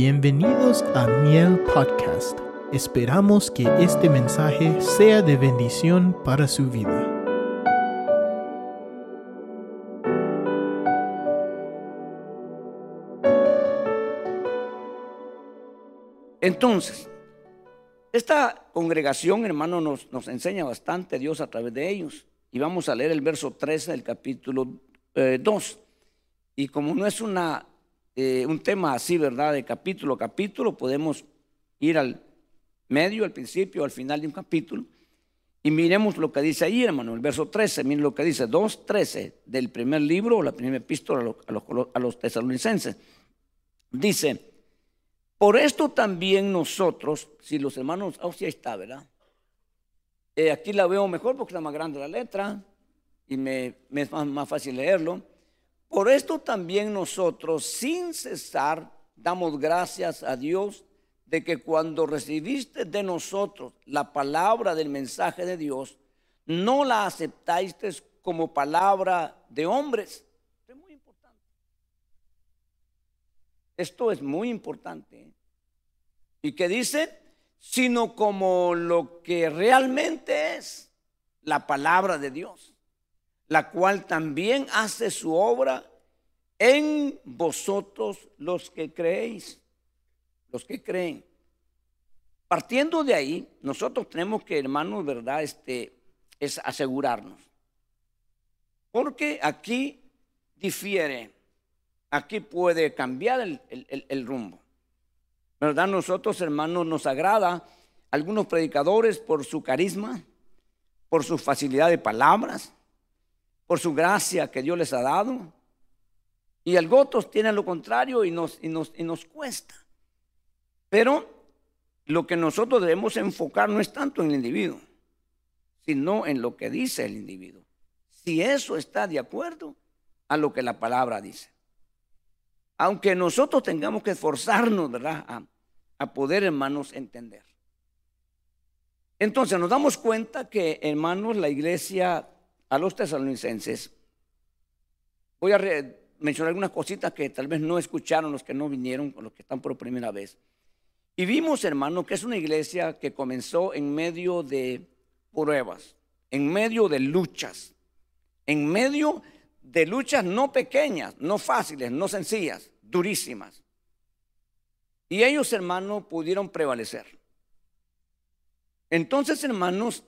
Bienvenidos a Miel Podcast. Esperamos que este mensaje sea de bendición para su vida. Entonces, esta congregación, hermano, nos, enseña bastante Dios a través de ellos. Y vamos a leer el verso 13 del capítulo 2. Eh, y como no es una, eh, un tema así, ¿verdad? De capítulo a capítulo, podemos ir al medio, al principio, al final de un capítulo. Y miremos lo que dice ahí, hermano, el verso 13, miren lo que dice, 2.13 del primer libro, la primera epístola a los, a los tesalonicenses. Dice, por esto también nosotros, si los hermanos, oh sí ahí está, ¿verdad? Eh, aquí la veo mejor porque está más grande la letra y me, es más, más fácil leerlo. Por esto también nosotros, sin cesar, damos gracias a Dios de que cuando recibiste de nosotros la palabra del mensaje de Dios, no la aceptaste como palabra de hombres. Esto es muy importante. Esto es muy importante. ¿eh? ¿Y qué dice? Sino como lo que realmente es la palabra de Dios, la cual también hace su obra en vosotros los que creéis, los que creen. Partiendo de ahí, nosotros tenemos que, hermanos, ¿verdad? Este, es asegurarnos. Porque aquí difiere, aquí puede cambiar el, el rumbo. ¿Verdad? Nosotros, hermanos, nos agrada algunos predicadores por su carisma, por su facilidad de palabras, por su gracia que Dios les ha dado. Y otros tienen lo contrario y nos, y nos, y nos cuesta. Pero lo que nosotros debemos enfocar no es tanto en el individuo, sino en lo que dice el individuo. Si eso está de acuerdo a lo que la palabra dice. Aunque nosotros tengamos que esforzarnos, ¿verdad? A, a poder, hermanos, entender. Entonces nos damos cuenta que, hermanos, la iglesia a los tesalonicenses, voy a mencionar algunas cositas que tal vez no escucharon los que no vinieron, los que están por primera vez. Y vimos, hermano, que es una iglesia que comenzó en medio de pruebas, en medio de luchas, en medio de luchas no pequeñas, no fáciles, no sencillas, durísimas. Y ellos, hermanos, pudieron prevalecer. Entonces, hermanos,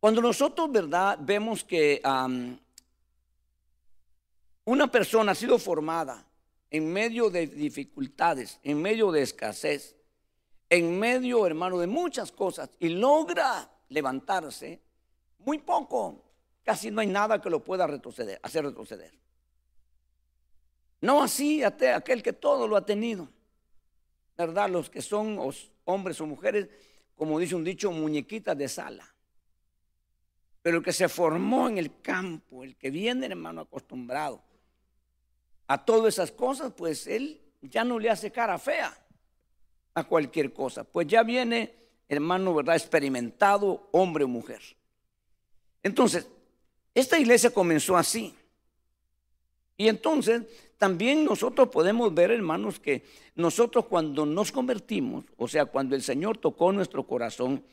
cuando nosotros, ¿verdad?, vemos que una persona ha sido formada en medio de dificultades, en medio de escasez, en medio, hermano, de muchas cosas y logra levantarse, muy poco, casi no hay nada que lo pueda retroceder, hacer retroceder. No así aquel que todo lo ha tenido. ¿verdad? Los que son hombres o mujeres, como dice un dicho, muñequitas de sala. Pero el que se formó en el campo, el que viene, hermano, acostumbrado a todas esas cosas, pues él ya no le hace cara fea a cualquier cosa. Pues ya viene, hermano, ¿verdad? Experimentado, hombre o mujer. Entonces, esta iglesia comenzó así. Y entonces también nosotros podemos ver, hermanos, que nosotros cuando nos convertimos, o sea, cuando el Señor tocó nuestro corazón,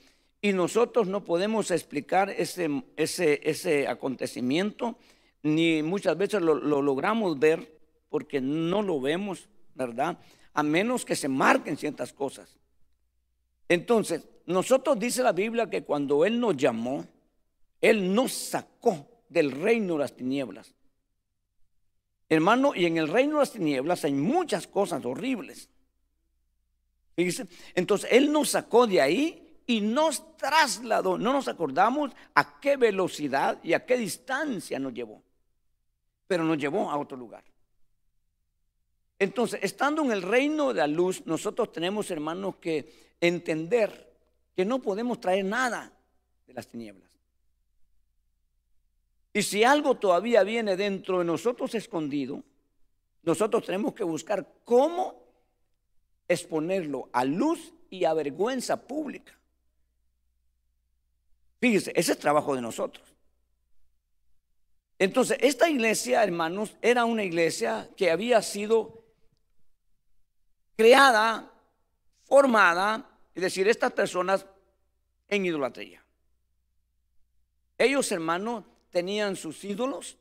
y nosotros no podemos explicar ese, ese, ese acontecimiento, ni muchas veces lo, lo logramos ver porque no lo vemos, ¿verdad? A menos que se marquen ciertas cosas. Entonces, nosotros dice la Biblia que cuando Él nos llamó, Él nos sacó del reino de las tinieblas Hermano, y en el reino de las tinieblas hay muchas cosas horribles. Entonces Él nos sacó de ahí y nos trasladó. No nos acordamos a qué velocidad y a qué distancia nos llevó, pero nos llevó a otro lugar. Entonces, estando en el reino de la luz, nosotros tenemos, hermanos, que entender que no podemos traer nada de las tinieblas. Y si algo todavía viene dentro de nosotros escondido, nosotros tenemos que buscar cómo exponerlo a luz y a vergüenza pública. Fíjese, ese es trabajo de nosotros. Entonces, esta iglesia, hermanos, era una iglesia que había sido creada, formada, es decir, estas personas en idolatría. Ellos, hermanos, tenían sus ídolos,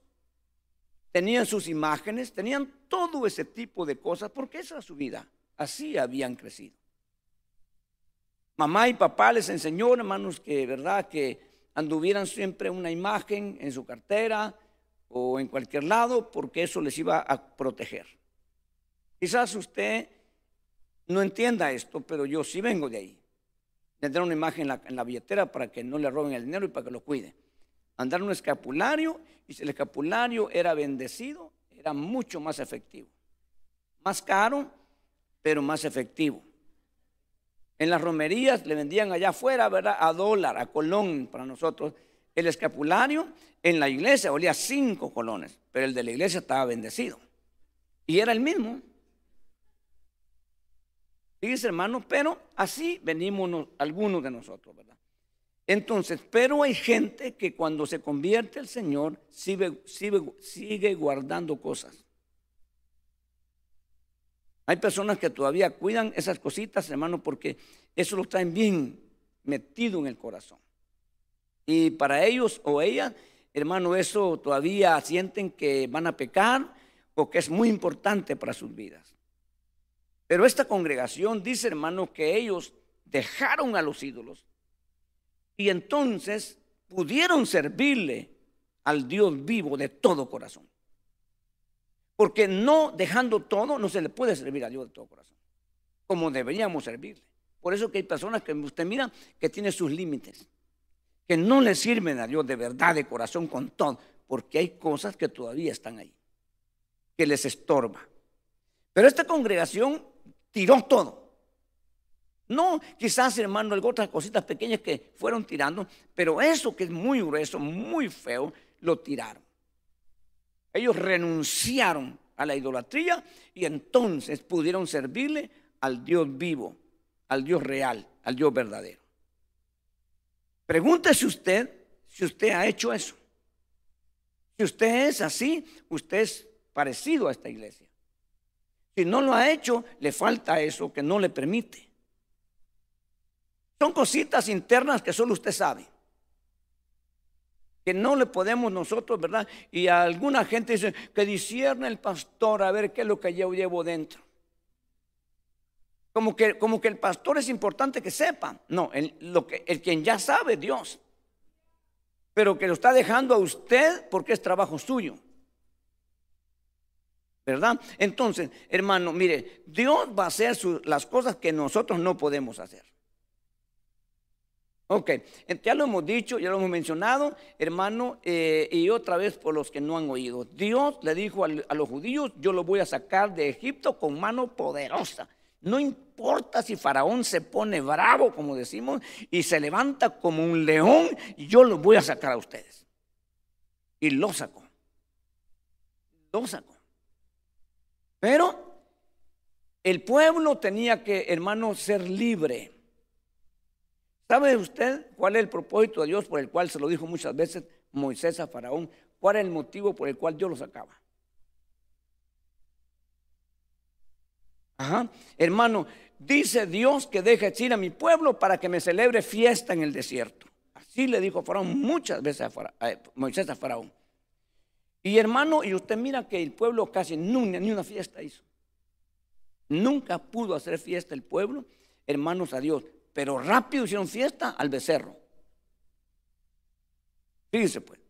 tenían sus imágenes, tenían todo ese tipo de cosas, porque esa era su vida. Así habían crecido. Mamá y papá les enseñó, hermanos, que verdad que anduvieran siempre una imagen en su cartera o en cualquier lado, porque eso les iba a proteger. Quizás usted no entienda esto, pero yo sí vengo de ahí. Tendrá una imagen en la, en la billetera para que no le roben el dinero y para que lo cuide andar un escapulario y si el escapulario era bendecido, era mucho más efectivo. Más caro, pero más efectivo. En las romerías le vendían allá afuera, ¿verdad? A dólar, a colón para nosotros. El escapulario en la iglesia olía cinco colones, pero el de la iglesia estaba bendecido. Y era el mismo. Fíjense, hermano, pero así venimos algunos de nosotros, ¿verdad? Entonces, pero hay gente que cuando se convierte el Señor sigue, guardando cosas. Hay personas que todavía cuidan esas cositas, hermano, porque eso lo traen bien metido en el corazón. Y para ellos o ellas, hermano, eso todavía sienten que van a pecar o que es muy importante para sus vidas. Pero esta congregación dice, hermano, que ellos dejaron a los ídolos y entonces pudieron servirle al Dios vivo de todo corazón. Porque no dejando todo, no se le puede servir a Dios de todo corazón, como deberíamos servirle. Por eso que hay personas que usted mira que tienen sus límites, que no le sirven a Dios de verdad, de corazón, con todo, porque hay cosas que todavía están ahí, que les estorba. Pero esta congregación tiró todo. No, quizás, hermano, algo otras cositas pequeñas que fueron tirando, pero eso que es muy grueso, muy feo, lo tiraron. Ellos renunciaron a la idolatría y entonces pudieron servirle al Dios vivo, al Dios real, al Dios verdadero. Pregúntese usted si usted ha hecho eso. Si usted es así, usted es parecido a esta iglesia. Si no lo ha hecho, le falta eso que no le permite. Son cositas internas que solo usted sabe. Que no le podemos nosotros, ¿verdad? Y alguna gente dice que discierne el pastor a ver qué es lo que yo llevo dentro. Como que, como que el pastor es importante que sepa. No, el, quien ya sabe, Dios. Pero que lo está dejando a usted porque es trabajo suyo. ¿Verdad? Entonces, hermano, mire, Dios va a hacer las cosas que nosotros no podemos hacer. Ok, ya lo hemos dicho, ya lo hemos mencionado, hermano, eh, y otra vez por los que no han oído. Dios le dijo a, los judíos, yo lo voy a sacar de Egipto con mano poderosa. No importa si Faraón se pone bravo, como decimos, y se levanta como un león, yo lo voy a sacar a ustedes. Y lo sacó. Lo sacó. Pero el pueblo tenía que, hermano, ser libre. ¿Sabe usted cuál es el propósito de Dios por el cual se lo dijo muchas veces Moisés a Faraón? ¿Cuál es el motivo por el cual Dios lo sacaba? Ajá. Hermano, dice Dios que deje ir a mi pueblo para que me celebre fiesta en el desierto. Así le dijo Faraón muchas veces a, Moisés a Faraón. Y hermano, y usted mira que el pueblo casi nunca, ni una fiesta hizo. Nunca pudo hacer fiesta el pueblo, hermanos a Dios pero rápido hicieron fiesta al becerro. Fíjese pues.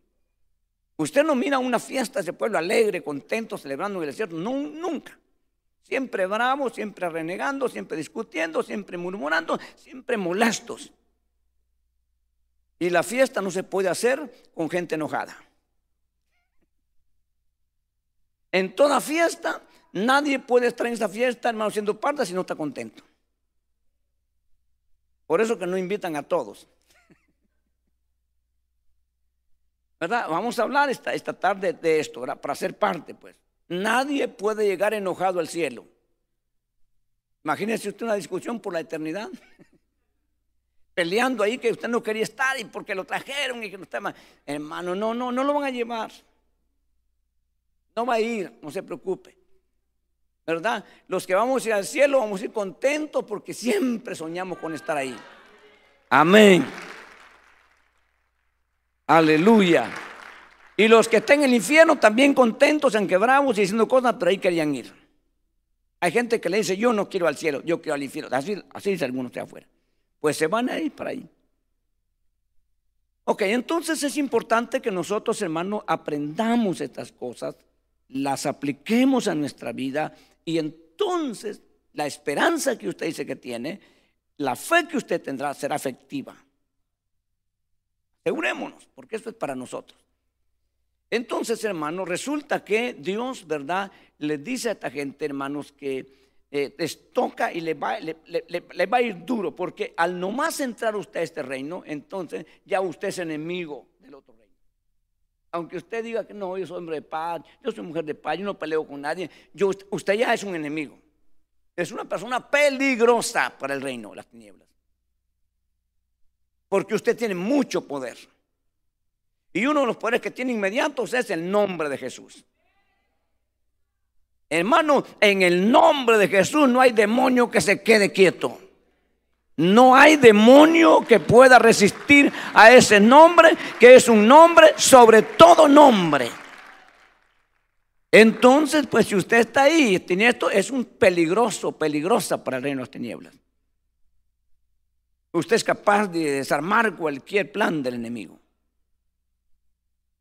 Usted no mira una fiesta de ese pueblo alegre, contento, celebrando en el desierto. Nunca. Siempre bravos, siempre renegando, siempre discutiendo, siempre murmurando, siempre molestos. Y la fiesta no se puede hacer con gente enojada. En toda fiesta, nadie puede estar en esa fiesta, hermano, siendo parte si no está contento. Por eso que no invitan a todos. ¿Verdad? Vamos a hablar esta, esta tarde de esto. Para ser parte, pues. Nadie puede llegar enojado al cielo. Imagínese usted una discusión por la eternidad. Peleando ahí que usted no quería estar y porque lo trajeron y que no está Hermano, no, no, no lo van a llevar. No va a ir, no se preocupe. ¿Verdad? Los que vamos a ir al cielo vamos a ir contentos porque siempre soñamos con estar ahí. Amén. Aleluya. Y los que estén en el infierno también contentos, aunque bravos y diciendo cosas, pero ahí querían ir. Hay gente que le dice, yo no quiero al cielo, yo quiero al infierno. Así, así dice algunos de afuera. Pues se van a ir para ahí. Ok, entonces es importante que nosotros, hermanos, aprendamos estas cosas, las apliquemos a nuestra vida y entonces la esperanza que usted dice que tiene, la fe que usted tendrá será efectiva. Asegurémonos, porque esto es para nosotros. Entonces, hermanos, resulta que Dios, ¿verdad? Le dice a esta gente, hermanos, que eh, les toca y le va, le, va, a ir duro, porque al nomás entrar usted a este reino, entonces ya usted es enemigo. Aunque usted diga que no, yo soy hombre de paz, yo soy mujer de paz, yo no peleo con nadie, yo, usted ya es un enemigo. Es una persona peligrosa para el reino las tinieblas. Porque usted tiene mucho poder. Y uno de los poderes que tiene inmediatos es el nombre de Jesús. Hermano, en el nombre de Jesús no hay demonio que se quede quieto. No hay demonio que pueda resistir a ese nombre, que es un nombre sobre todo nombre. Entonces, pues si usted está ahí, tiene esto, es un peligroso, peligrosa para el reino de las tinieblas. Usted es capaz de desarmar cualquier plan del enemigo.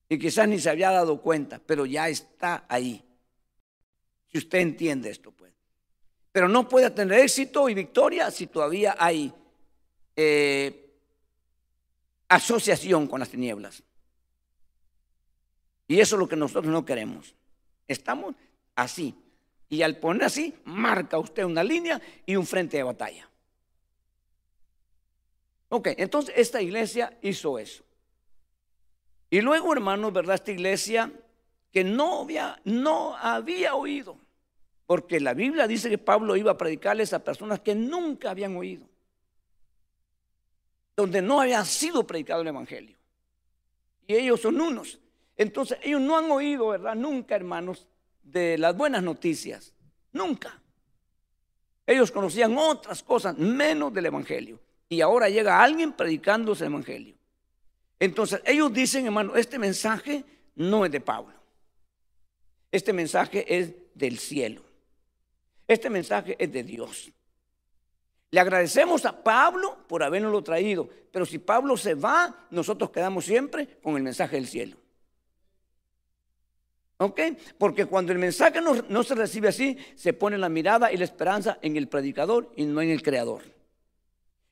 Y quizás ni se había dado cuenta, pero ya está ahí. Si usted entiende esto, pues. Pero no puede tener éxito y victoria si todavía hay eh, asociación con las tinieblas. Y eso es lo que nosotros no queremos. Estamos así. Y al poner así, marca usted una línea y un frente de batalla. Ok, entonces esta iglesia hizo eso. Y luego, hermanos, ¿verdad? Esta iglesia que no había, no había oído. Porque la Biblia dice que Pablo iba a predicarles a personas que nunca habían oído. Donde no había sido predicado el Evangelio. Y ellos son unos. Entonces, ellos no han oído, ¿verdad? Nunca, hermanos, de las buenas noticias. Nunca. Ellos conocían otras cosas menos del Evangelio. Y ahora llega alguien predicando ese Evangelio. Entonces, ellos dicen, hermano, este mensaje no es de Pablo. Este mensaje es del cielo. Este mensaje es de Dios. Le agradecemos a Pablo por habernoslo traído, pero si Pablo se va, nosotros quedamos siempre con el mensaje del cielo. ¿Ok? Porque cuando el mensaje no, no, se recibe así, se pone la mirada y la esperanza en el predicador y no en el creador.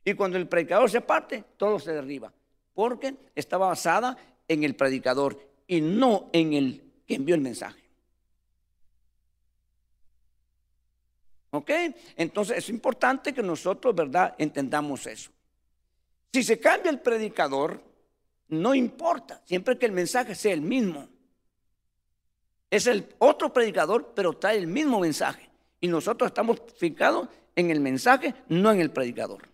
Y cuando el predicador se aparte, todo se derriba. Porque estaba basada en el predicador y no en el que envió el mensaje. ¿Ok? Entonces es importante que nosotros, ¿verdad?, entendamos eso. Si se cambia el predicador, no importa, siempre que el mensaje sea el mismo. Es el otro predicador, pero trae el mismo mensaje. Y nosotros estamos fijados en el mensaje, no en el predicador.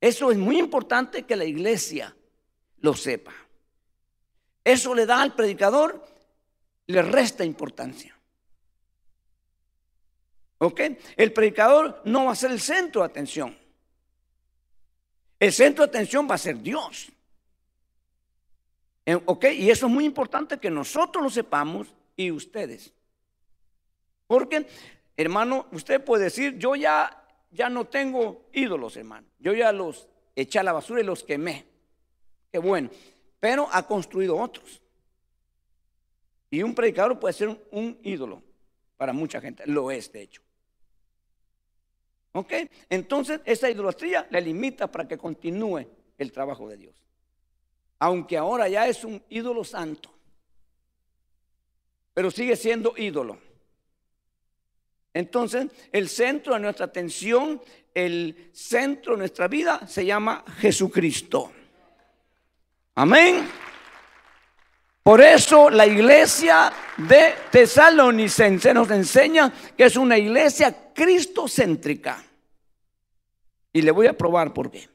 Eso es muy importante que la iglesia lo sepa. Eso le da al predicador, le resta importancia. ¿Ok? El predicador no va a ser el centro de atención. El centro de atención va a ser Dios. Eh, ¿Ok? Y eso es muy importante que nosotros lo sepamos y ustedes. Porque, hermano, usted puede decir, yo ya, ya no tengo ídolos, hermano. Yo ya los eché a la basura y los quemé. Qué bueno. Pero ha construido otros. Y un predicador puede ser un ídolo para mucha gente. Lo es, de hecho. ¿Ok? Entonces esa idolatría le limita para que continúe el trabajo de Dios. Aunque ahora ya es un ídolo santo. Pero sigue siendo ídolo. Entonces, el centro de nuestra atención, el centro de nuestra vida se llama Jesucristo. Amén. Por eso la iglesia de Tesalonicense nos enseña que es una iglesia cristocéntrica. Y le voy a probar por qué.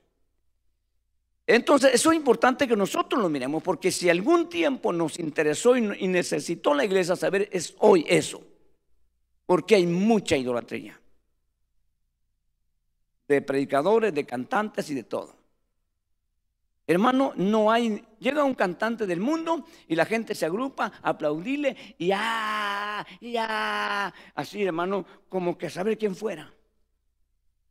Entonces, eso es importante que nosotros lo miremos, porque si algún tiempo nos interesó y necesitó la iglesia saber, es hoy eso. porque hay mucha idolatría. De predicadores, de cantantes y de todo. Hermano, no hay, llega un cantante del mundo y la gente se agrupa a aplaudirle y ya, ya, así hermano, como que saber quién fuera.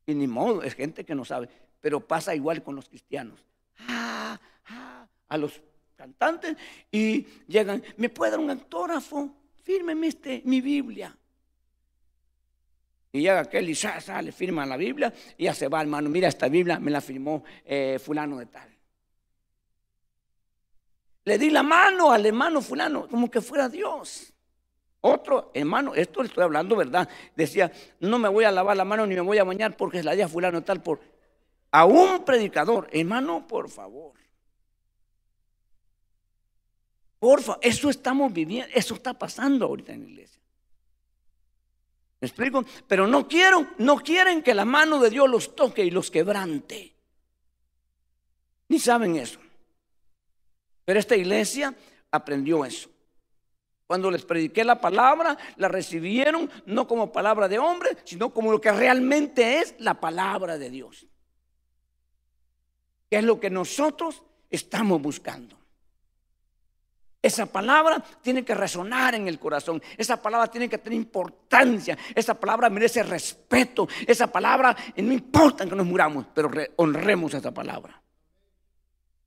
Y ni modo, es gente que no sabe, pero pasa igual con los cristianos. Ah, ah, a los cantantes y llegan, ¿me puede dar un autógrafo? Fírmeme este, mi Biblia. Y llega aquel y sale, firma la Biblia y ya se va, hermano. Mira, esta Biblia me la firmó eh, fulano de tal. Le di la mano al hermano fulano, como que fuera Dios. Otro hermano, esto le estoy hablando, ¿verdad? Decía, no me voy a lavar la mano ni me voy a bañar porque es la día fulano tal por... A un predicador, hermano, por favor. Por favor, eso estamos viviendo, eso está pasando ahorita en la iglesia. ¿Me explico? Pero no quieren, no quieren que la mano de Dios los toque y los quebrante. Ni saben eso. Pero esta iglesia aprendió eso. Cuando les prediqué la palabra, la recibieron no como palabra de hombre, sino como lo que realmente es la palabra de Dios. Que es lo que nosotros estamos buscando. Esa palabra tiene que resonar en el corazón. Esa palabra tiene que tener importancia. Esa palabra merece respeto. Esa palabra, no importa que nos muramos, pero honremos esa palabra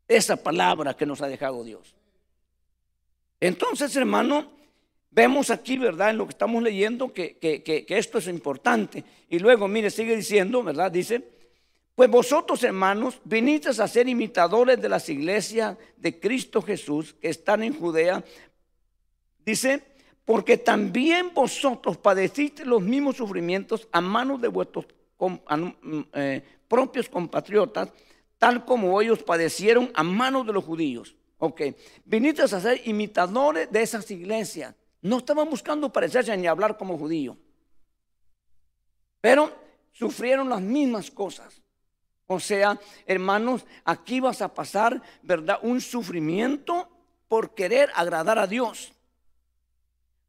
esa palabra que nos ha dejado Dios. Entonces, hermano, vemos aquí, ¿verdad? En lo que estamos leyendo, que, que, esto es importante. Y luego, mire, sigue diciendo, ¿verdad? Dice, pues vosotros, hermanos, vinisteis a ser imitadores de las iglesias de Cristo Jesús que están en Judea. Dice, porque también vosotros padeciste los mismos sufrimientos a manos de vuestros eh, propios compatriotas tal como ellos padecieron a manos de los judíos. Ok, viniste a ser imitadores de esas iglesias. No estaban buscando parecerse ni hablar como judío. Pero sufrieron las mismas cosas. O sea, hermanos, aquí vas a pasar, ¿verdad? Un sufrimiento por querer agradar a Dios.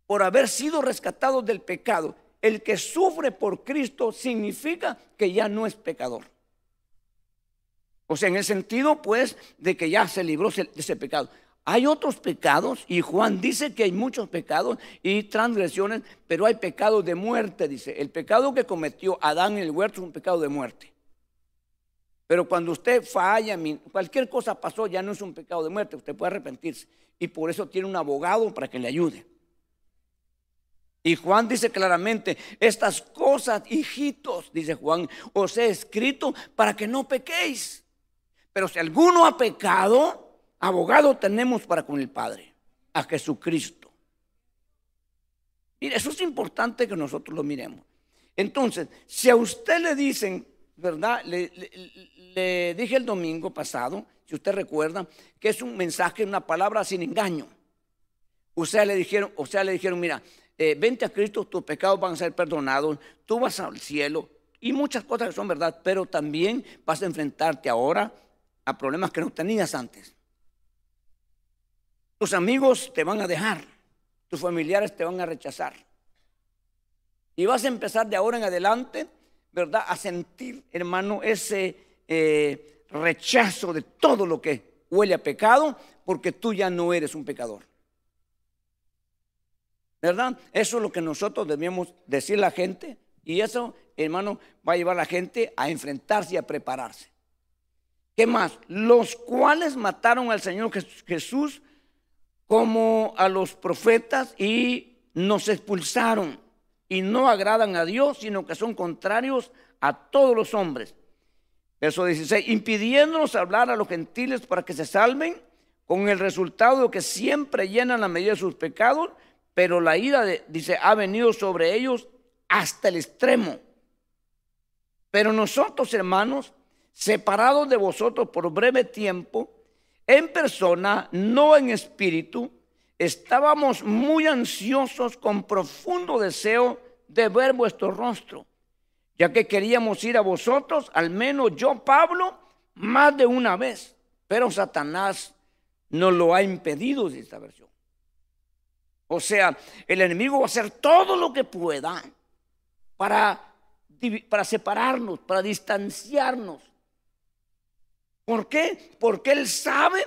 Por haber sido rescatados del pecado. El que sufre por Cristo significa que ya no es pecador. O sea, en el sentido, pues, de que ya se libró de ese pecado. Hay otros pecados, y Juan dice que hay muchos pecados y transgresiones, pero hay pecados de muerte, dice. El pecado que cometió Adán en el huerto es un pecado de muerte. Pero cuando usted falla, cualquier cosa pasó, ya no es un pecado de muerte, usted puede arrepentirse. Y por eso tiene un abogado para que le ayude. Y Juan dice claramente, estas cosas, hijitos, dice Juan, os he escrito para que no pequéis. Pero si alguno ha pecado, abogado tenemos para con el Padre, a Jesucristo. Mire, eso es importante que nosotros lo miremos. Entonces, si a usted le dicen, ¿verdad? Le, dije el domingo pasado, si usted recuerda, que es un mensaje, una palabra sin engaño. O sea, le dijeron, o le dijeron, mira, eh, vente a Cristo, tus pecados van a ser perdonados, tú vas al cielo y muchas cosas que son verdad, pero también vas a enfrentarte ahora a problemas que no tenías antes. Tus amigos te van a dejar, tus familiares te van a rechazar. Y vas a empezar de ahora en adelante, ¿verdad? A sentir, hermano, ese eh, rechazo de todo lo que huele a pecado, porque tú ya no eres un pecador. ¿Verdad? Eso es lo que nosotros debemos decir a la gente. Y eso, hermano, va a llevar a la gente a enfrentarse y a prepararse. ¿Qué más? Los cuales mataron al Señor Jesús como a los profetas y nos expulsaron y no agradan a Dios, sino que son contrarios a todos los hombres. Verso 16, impidiéndonos hablar a los gentiles para que se salven, con el resultado de que siempre llenan la medida de sus pecados, pero la ira, de, dice, ha venido sobre ellos hasta el extremo. Pero nosotros, hermanos, separados de vosotros por breve tiempo, en persona, no en espíritu, estábamos muy ansiosos con profundo deseo de ver vuestro rostro, ya que queríamos ir a vosotros, al menos yo, Pablo, más de una vez, pero Satanás nos lo ha impedido de esta versión. O sea, el enemigo va a hacer todo lo que pueda para, para separarnos, para distanciarnos. ¿Por qué? Porque él sabe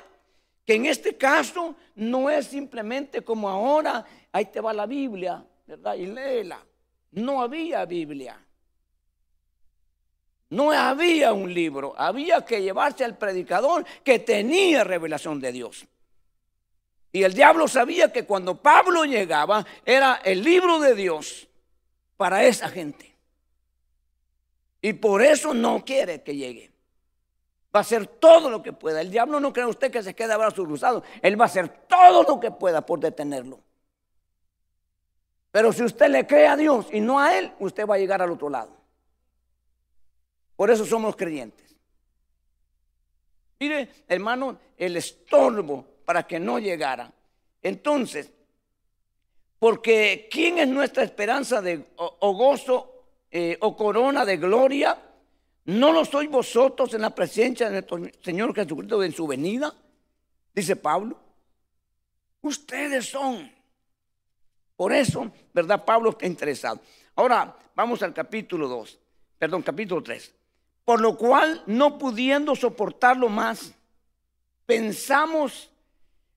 que en este caso no es simplemente como ahora, ahí te va la Biblia, ¿verdad? Y léela. No había Biblia. No había un libro, había que llevarse al predicador que tenía revelación de Dios. Y el diablo sabía que cuando Pablo llegaba era el libro de Dios para esa gente. Y por eso no quiere que llegue. Va a hacer todo lo que pueda. El diablo no cree usted que se quede a brazos cruzados. Él va a hacer todo lo que pueda por detenerlo. Pero si usted le cree a Dios y no a Él, usted va a llegar al otro lado. Por eso somos creyentes. Mire, hermano, el estorbo para que no llegara. Entonces, porque ¿quién es nuestra esperanza de o, gozo eh, o corona de gloria? ¿No lo sois vosotros en la presencia de nuestro Señor Jesucristo en su venida? Dice Pablo. Ustedes son. Por eso, ¿verdad? Pablo está interesado. Ahora, vamos al capítulo 2, perdón, capítulo 3. Por lo cual, no pudiendo soportarlo más, pensamos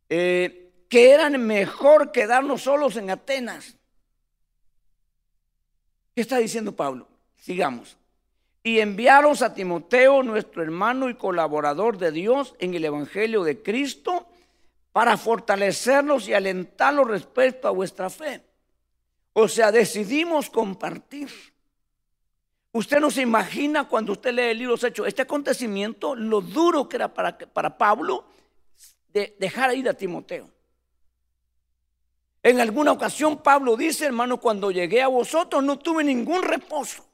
eh, que era mejor quedarnos solos en Atenas. ¿Qué está diciendo Pablo? Sigamos. Y enviaros a Timoteo, nuestro hermano y colaborador de Dios en el Evangelio de Cristo, para fortalecerlos y alentarlos respecto a vuestra fe. O sea, decidimos compartir. Usted no se imagina cuando usted lee el libro Hechos, este acontecimiento, lo duro que era para, para Pablo de dejar ir a Timoteo. En alguna ocasión Pablo dice, hermano, cuando llegué a vosotros no tuve ningún reposo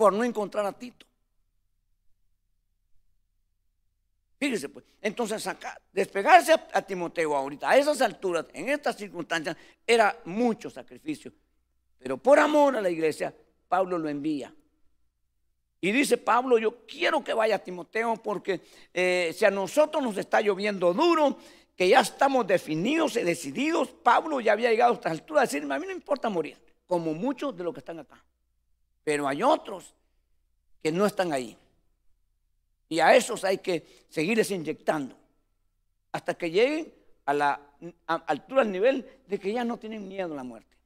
por no encontrar a Tito. Fíjese pues, entonces acá, despegarse a, a, Timoteo ahorita, a esas alturas, en estas circunstancias, era mucho sacrificio. Pero por amor a la iglesia, Pablo lo envía. Y dice Pablo, yo quiero que vaya Timoteo porque eh, si a nosotros nos está lloviendo duro, que ya estamos definidos y decididos, Pablo ya había llegado a esta altura a decirme, a mí no importa morir, como muchos de los que están acá. Pero hay otros que no están ahí. Y a esos hay que seguirles inyectando hasta que lleguen a la altura, al nivel de que ya no tienen miedo a la muerte.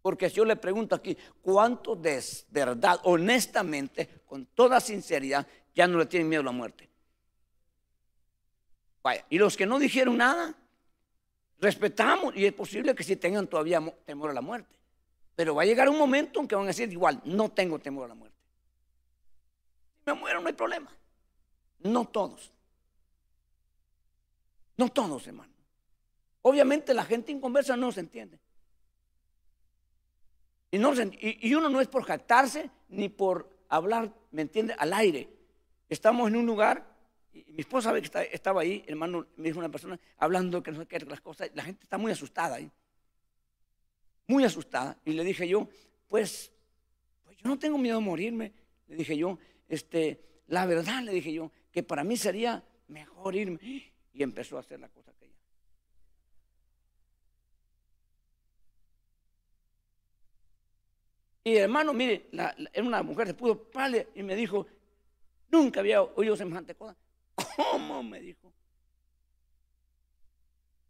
Porque si yo le pregunto aquí, ¿cuántos de verdad, honestamente, con toda sinceridad, ya no le tienen miedo a la muerte? Vaya, y los que no dijeron nada, respetamos y es posible que sí tengan todavía temor a la muerte. Pero va a llegar un momento en que van a decir igual, no tengo temor a la muerte. Si me muero no hay problema. No todos. No todos, hermano. Obviamente la gente inconversa no se entiende. Y, uno no es por jactarse ni por hablar, ¿me entiende? Al aire. Estamos en un lugar, y mi esposa que estaba ahí, hermano, me dijo una persona, hablando que no sé qué, las cosas, la gente está muy asustada ahí. Muy asustada. Y le dije yo, pues, pues yo no tengo miedo a morirme. Le dije yo, este, la verdad, le dije yo, que para mí sería mejor irme. Y empezó a hacer la cosa. Y hermano, mire, la, una mujer se pudo pálida y me dijo, nunca había oído semejante cosa. ¿Cómo? Me dijo.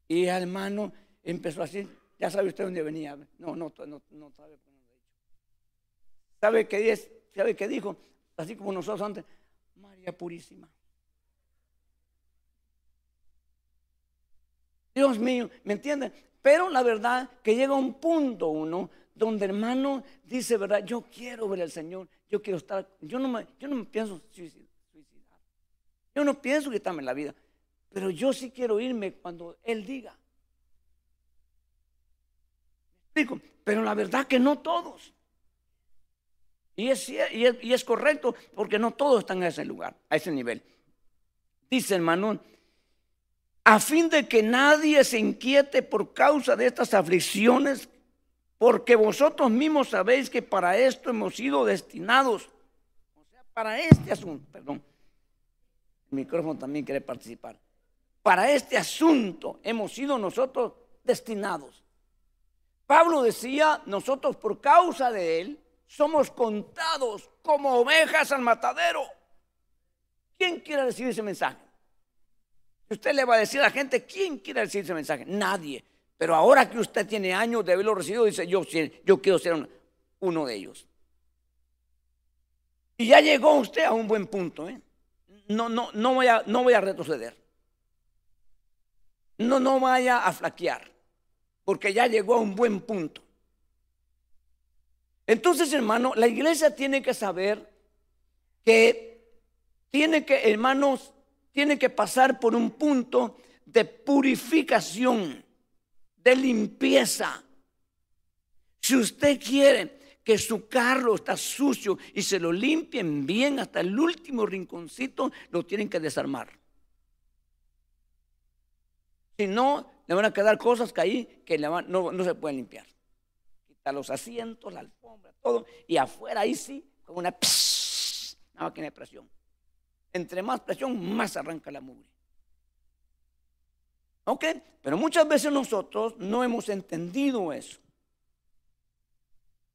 Y hermano empezó así, ya sabe usted dónde venía. No, no, no, no sabe ¿Sabe qué, es? ¿Sabe qué dijo? Así como nosotros antes, María Purísima. Dios mío, ¿me entienden? Pero la verdad que llega un punto uno donde hermano dice, ¿verdad? Yo quiero ver al Señor, yo quiero estar, yo no me, yo no me pienso suicidar, yo no pienso quitarme la vida, pero yo sí quiero irme cuando Él diga. Explico? Pero la verdad que no todos. Y es, y y es correcto porque no todos están a ese lugar, a ese nivel. Dice hermano, a fin de que nadie se inquiete por causa de estas aflicciones porque vosotros mismos sabéis que para esto hemos sido destinados. O sea, para este asunto, perdón. El micrófono también quiere participar. Para este asunto hemos sido nosotros destinados. Pablo decía, nosotros por causa de él somos contados como ovejas al matadero. ¿Quién quiere recibir ese mensaje? Usted le va a decir a la gente, ¿quién quiere recibir ese mensaje? Nadie. Pero ahora que usted tiene años de haberlo recibido, dice, yo, yo quiero ser uno de ellos. Y ya llegó usted a un buen punto. ¿eh? No, no, voy a, no voy a retroceder. No, no vaya a flaquear, porque ya llegó a un buen punto. Entonces, hermano, la iglesia tiene que saber que tiene que, hermanos, tiene que pasar por un punto de purificación, de limpieza. Si usted quiere que su carro está sucio y se lo limpien bien hasta el último rinconcito, lo tienen que desarmar. Si no, le van a quedar cosas que ahí que no, se pueden limpiar. Quita los asientos, la alfombra, todo. Y afuera ahí sí, con una, una máquina de presión. Entre más presión, más arranca la mugre. ¿Ok? Pero muchas veces nosotros no hemos entendido eso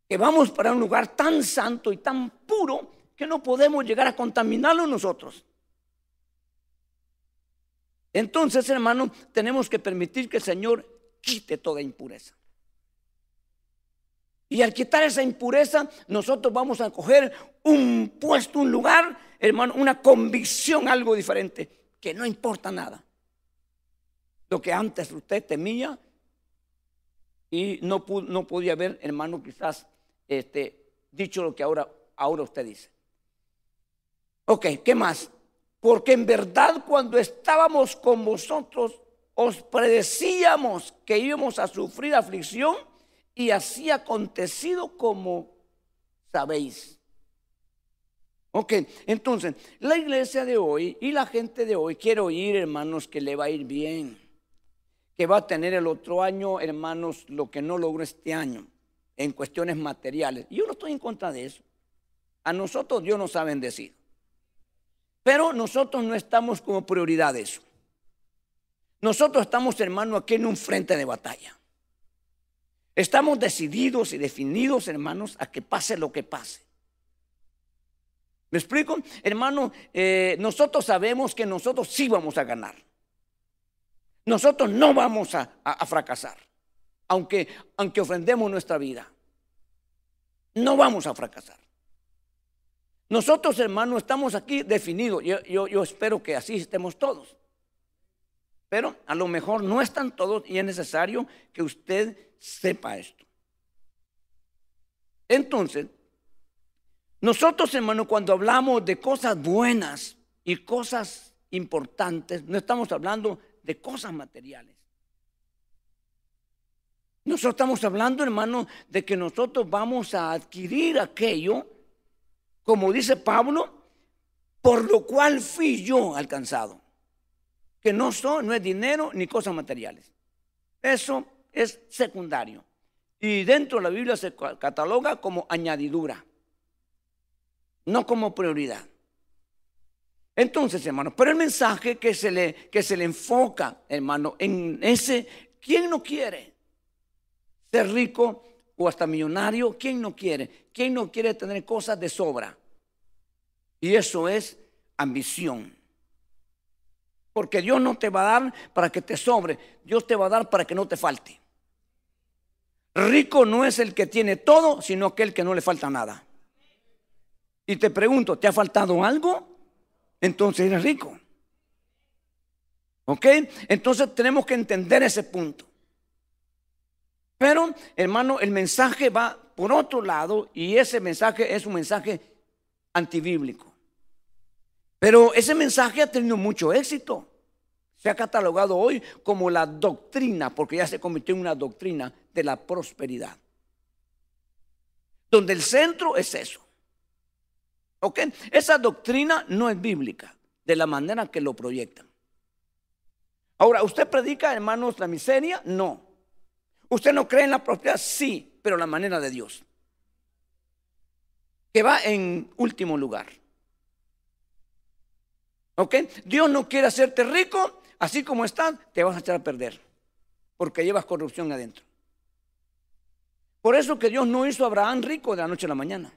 que vamos para un lugar tan santo y tan puro que no podemos llegar a contaminarlo nosotros. Entonces, hermano, tenemos que permitir que el Señor quite toda impureza. Y al quitar esa impureza, nosotros vamos a coger un puesto, un lugar, hermano, una convicción, algo diferente, que no importa nada. Lo que antes usted temía y no, no podía ver, hermano, quizás este, dicho lo que ahora, ahora usted dice. Ok, ¿qué más? Porque en verdad cuando estábamos con vosotros, os predecíamos que íbamos a sufrir aflicción y así ha acontecido como sabéis. Ok, entonces, la iglesia de hoy y la gente de hoy quiere oír, hermanos, que le va a ir bien, que va a tener el otro año, hermanos, lo que no logró este año en cuestiones materiales. Yo no estoy en contra de eso. A nosotros Dios nos ha bendecido. Pero nosotros no estamos como prioridad de eso. Nosotros estamos, hermano, aquí en un frente de batalla. Estamos decididos y definidos, hermanos, a que pase lo que pase. ¿Me explico? Hermano, eh, nosotros sabemos que nosotros sí vamos a ganar. Nosotros no vamos a fracasar aunque, aunque ofrendemos nuestra vida. No vamos a fracasar. Nosotros, hermanos, estamos aquí definidos. Yo, espero que así estemos todos. Pero a lo mejor no están todos y es necesario que usted sepa esto. Entonces, nosotros, hermanos, cuando hablamos de cosas buenas y cosas importantes, no estamos hablando de cosas materiales. Nosotros estamos hablando, hermano, de que nosotros vamos a adquirir aquello, como dice Pablo, por lo cual fui yo alcanzado. Que no son, no es dinero ni cosas materiales. Eso es secundario. Y dentro de la Biblia se cataloga como añadidura, no como prioridad. Entonces, hermano, pero el mensaje que se le, que se le enfoca, hermano, en ese, ¿quién no quiere? ser rico o hasta millonario. ¿Quién no quiere? ¿Quién no quiere tener cosas de sobra? Y eso es ambición. Porque Dios no te va a dar para que te sobre, Dios te va a dar para que no te falte. Rico no es el que tiene todo, sino aquel que no le falta nada. Y te pregunto, ¿te ha faltado algo? Entonces eres rico. ¿Ok? Entonces tenemos que entender ese punto. Pero, hermano, el mensaje va por otro lado y ese mensaje es un mensaje antibíblico. Pero ese mensaje ha tenido mucho éxito. Se ha catalogado hoy como la doctrina, porque ya se convirtió en una doctrina de la prosperidad. Donde el centro es eso. ¿Ok? Esa doctrina no es bíblica, de la manera que lo proyectan. Ahora, ¿usted predica, hermanos, la miseria? No. ¿Usted no cree en la prosperidad? Sí, pero la manera de Dios. Que va en último lugar. ¿Ok? Dios no quiere hacerte rico, así como estás, te vas a echar a perder. Porque llevas corrupción adentro. Por eso que Dios no hizo a Abraham rico de la noche a la mañana,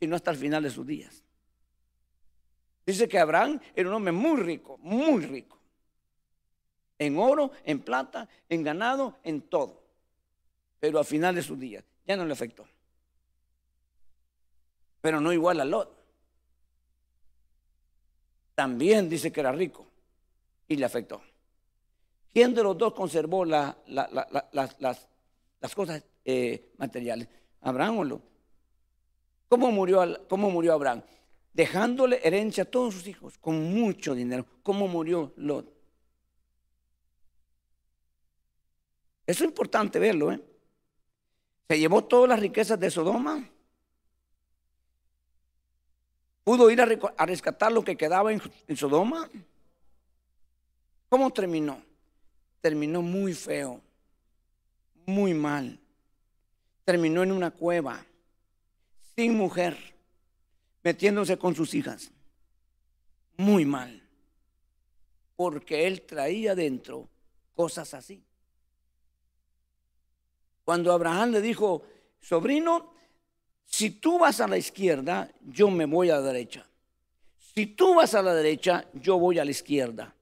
sino hasta el final de sus días. Dice que Abraham era un hombre muy rico, muy rico. En oro, en plata, en ganado, en todo. Pero al final de sus días ya no le afectó. Pero no igual a Lot. También dice que era rico y le afectó. ¿Quién de los dos conservó las, cosas eh, materiales? ¿Abraham o Lot? ¿Cómo murió, ¿Cómo murió Abraham? Dejándole herencia a todos sus hijos con mucho dinero. ¿Cómo murió Lot? Eso es importante verlo. ¿eh? Se llevó todas las riquezas de Sodoma. ¿Pudo ir a rescatar lo que quedaba en Sodoma? ¿Cómo terminó? Terminó muy feo, muy mal. Terminó en una cueva, sin mujer, metiéndose con sus hijas. Muy mal. Porque él traía dentro cosas así. Cuando Abraham le dijo, sobrino, si tú vas a la izquierda, yo me voy a la derecha. Si tú vas a la derecha, yo voy a la izquierda.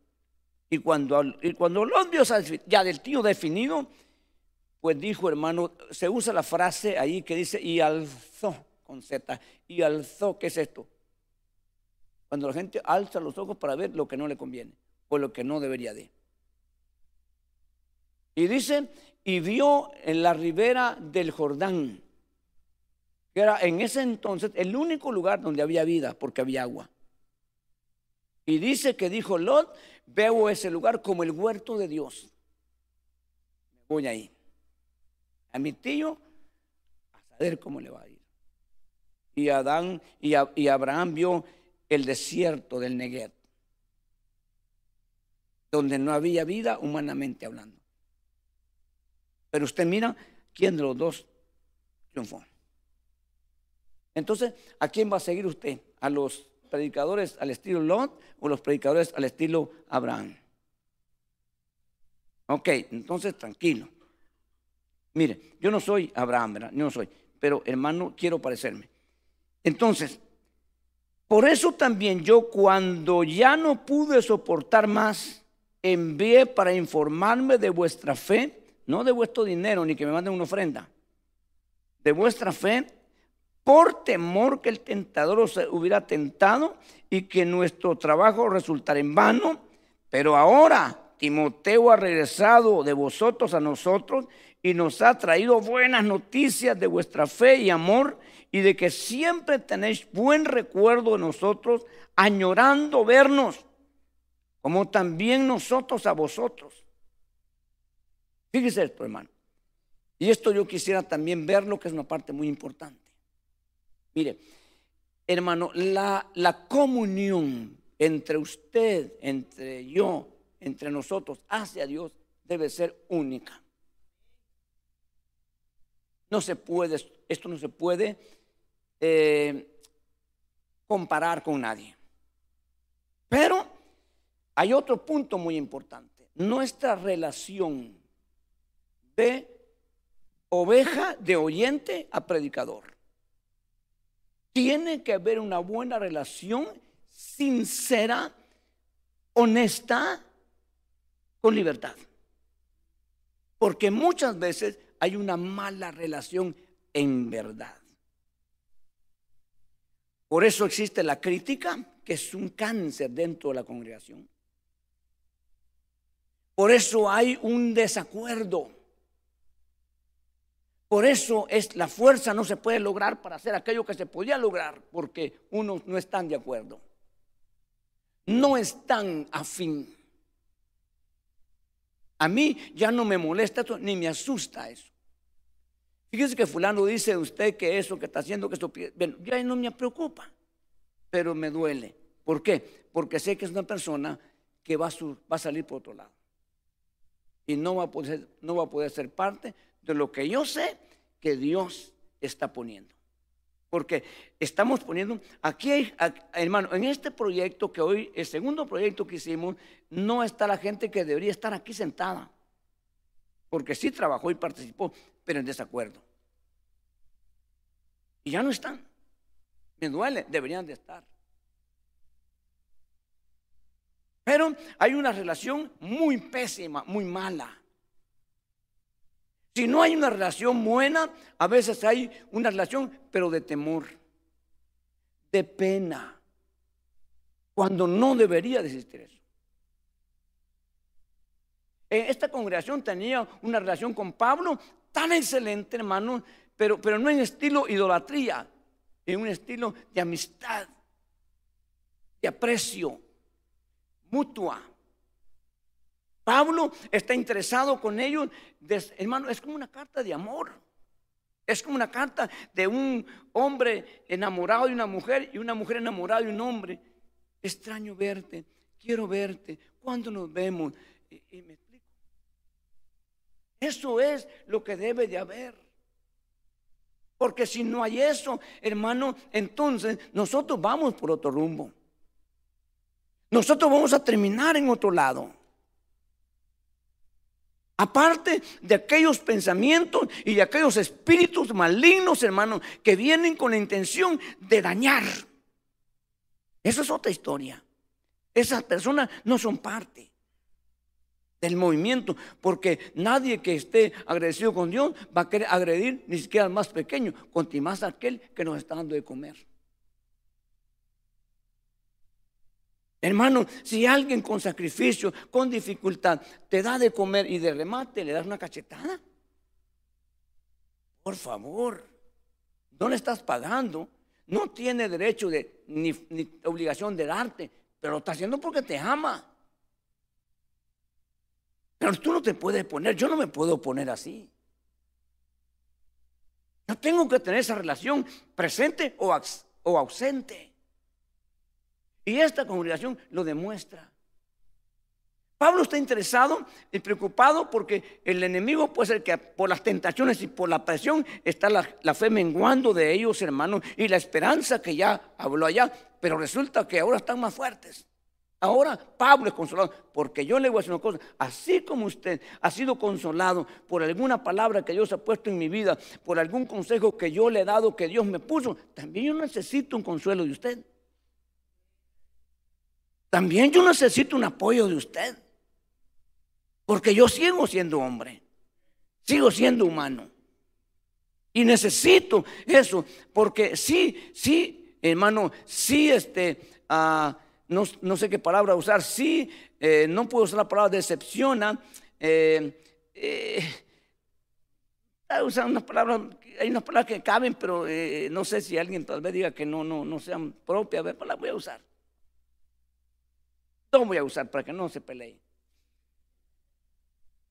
Y cuando, y cuando los vio ya del tío definido, pues dijo, hermano, se usa la frase ahí que dice, y alzó con Z. Y alzó, ¿qué es esto? Cuando la gente alza los ojos para ver lo que no le conviene o lo que no debería de. Y dice, y vio en la ribera del Jordán, que era en ese entonces el único lugar donde había vida, porque había agua. Y dice que dijo Lot, veo ese lugar como el huerto de Dios. Me voy ahí. A mi tío, a saber cómo le va a ir. Y Adán y, y Abraham vio el desierto del Negev, donde no había vida humanamente hablando. Pero usted mira quién de los dos triunfó. Entonces, ¿a quién va a seguir usted? ¿A los predicadores al estilo Lot o los predicadores al estilo Abraham? Ok, entonces tranquilo. Mire, yo no soy Abraham, ¿verdad? Yo no soy, pero hermano, quiero parecerme. Entonces, por eso también yo cuando ya no pude soportar más, envié para informarme de vuestra fe no de vuestro dinero, ni que me manden una ofrenda, de vuestra fe, por temor que el tentador os hubiera tentado y que nuestro trabajo resultara en vano. Pero ahora Timoteo ha regresado de vosotros a nosotros y nos ha traído buenas noticias de vuestra fe y amor y de que siempre tenéis buen recuerdo de nosotros, añorando vernos, como también nosotros a vosotros. Fíjese esto, hermano. Y esto yo quisiera también verlo, que es una parte muy importante. Mire, hermano, la, comunión entre usted, entre yo, entre nosotros, hacia Dios, debe ser única. No se puede, esto no se puede eh, comparar con nadie. Pero hay otro punto muy importante. Nuestra relación de oveja, de oyente a predicador. Tiene que haber una buena relación sincera, honesta, con libertad. Porque muchas veces hay una mala relación en verdad. Por eso existe la crítica, que es un cáncer dentro de la congregación. Por eso hay un desacuerdo. Por eso es la fuerza no se puede lograr para hacer aquello que se podía lograr, porque unos no están de acuerdo. No están afín. A mí ya no me molesta eso, ni me asusta eso. Fíjese que fulano dice de usted que eso que está haciendo, que eso, bueno, ya no me preocupa, pero me duele. ¿Por qué? Porque sé que es una persona que va a, va a salir por otro lado. Y no va, a poder, no va a poder ser parte de lo que yo sé que Dios está poniendo. Porque estamos poniendo, aquí hermano, en este proyecto que hoy, el segundo proyecto que hicimos, no está la gente que debería estar aquí sentada. Porque sí trabajó y participó, pero en desacuerdo. Y ya no están. Me duele, deberían de estar. Pero hay una relación muy pésima, muy mala. Si no hay una relación buena, a veces hay una relación, pero de temor, de pena, cuando no debería de existir eso. Eh, esta congregación tenía una relación con Pablo tan excelente, hermano, pero, pero no en estilo idolatría, en un estilo de amistad, de aprecio mutua. Pablo está interesado con ellos, hermano, es como una carta de amor. Es como una carta de un hombre enamorado de una mujer y una mujer enamorada de un hombre. Extraño verte, quiero verte, ¿cuándo nos vemos? Y, me explico. Eso es lo que debe de haber. Porque si no hay eso, hermano, entonces nosotros vamos por otro rumbo. Nosotros vamos a terminar en otro lado. Aparte de aquellos pensamientos y de aquellos espíritus malignos, hermanos, que vienen con la intención de dañar. Eso es otra historia. Esas personas no son parte del movimiento, porque nadie que esté agradecido con Dios va a querer agredir ni siquiera al más pequeño, contra más aquel que nos está dando de comer. Hermano, si alguien con sacrificio, con dificultad, te da de comer y de remate le das una cachetada, por favor, no le estás pagando, no tiene derecho de, ni, obligación de darte, pero lo está haciendo porque te ama. Pero tú no te puedes poner, yo no me puedo poner así. Yo tengo que tener esa relación presente o, o ausente. Y esta congregación lo demuestra. Pablo está interesado y preocupado porque el enemigo puede ser que por las tentaciones y por la presión está la, fe menguando de ellos, hermanos, y la esperanza que ya habló allá, pero resulta que ahora están más fuertes. Ahora Pablo es consolado, porque yo le voy a decir una cosa, así como usted ha sido consolado por alguna palabra que Dios ha puesto en mi vida, por algún consejo que yo le he dado, que Dios me puso, también yo necesito un consuelo de usted. También yo necesito un apoyo de usted. Porque yo sigo siendo hombre. Sigo siendo humano. Y necesito eso. Porque sí, sí, hermano, sí, este, ah, no, sé qué palabra usar. Sí, eh, no puedo usar la palabra decepciona. Eh, eh, usar unas palabras, hay unas palabras que caben, pero eh, no sé si alguien tal vez diga que no, no, no sean propias. Ver, pues las voy a usar. No voy a usar para que no se pelee.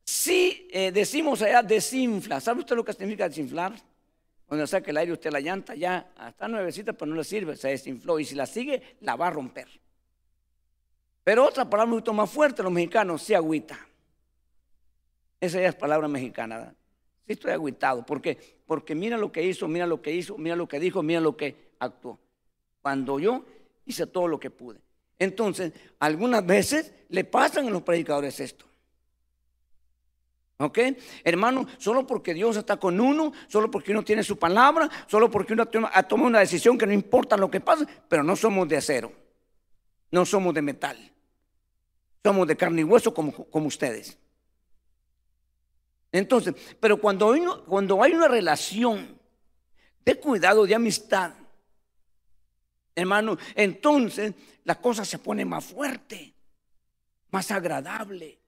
Si eh, decimos allá desinfla, ¿sabe usted lo que significa desinflar? Cuando saca el aire usted la llanta ya está nuevecita, pero no le sirve, se desinfló y si la sigue la va a romper. Pero otra palabra mucho más fuerte, los mexicanos, se agüita. Esa ya es palabra mexicana. ¿verdad? Sí estoy agüitado. ¿Por qué? Porque mira lo que hizo, mira lo que hizo, mira lo que dijo, mira lo que actuó. Cuando yo hice todo lo que pude. Entonces, algunas veces le pasan a los predicadores esto. ¿Ok? Hermano, solo porque Dios está con uno, solo porque uno tiene su palabra, solo porque uno toma, una decisión que no importa lo que pase, pero no somos de acero, no somos de metal, somos de carne y hueso como, como ustedes. Entonces, pero cuando cuando hay una relación de cuidado, de amistad, hermano, entonces la cosa se pone más fuerte, más agradable.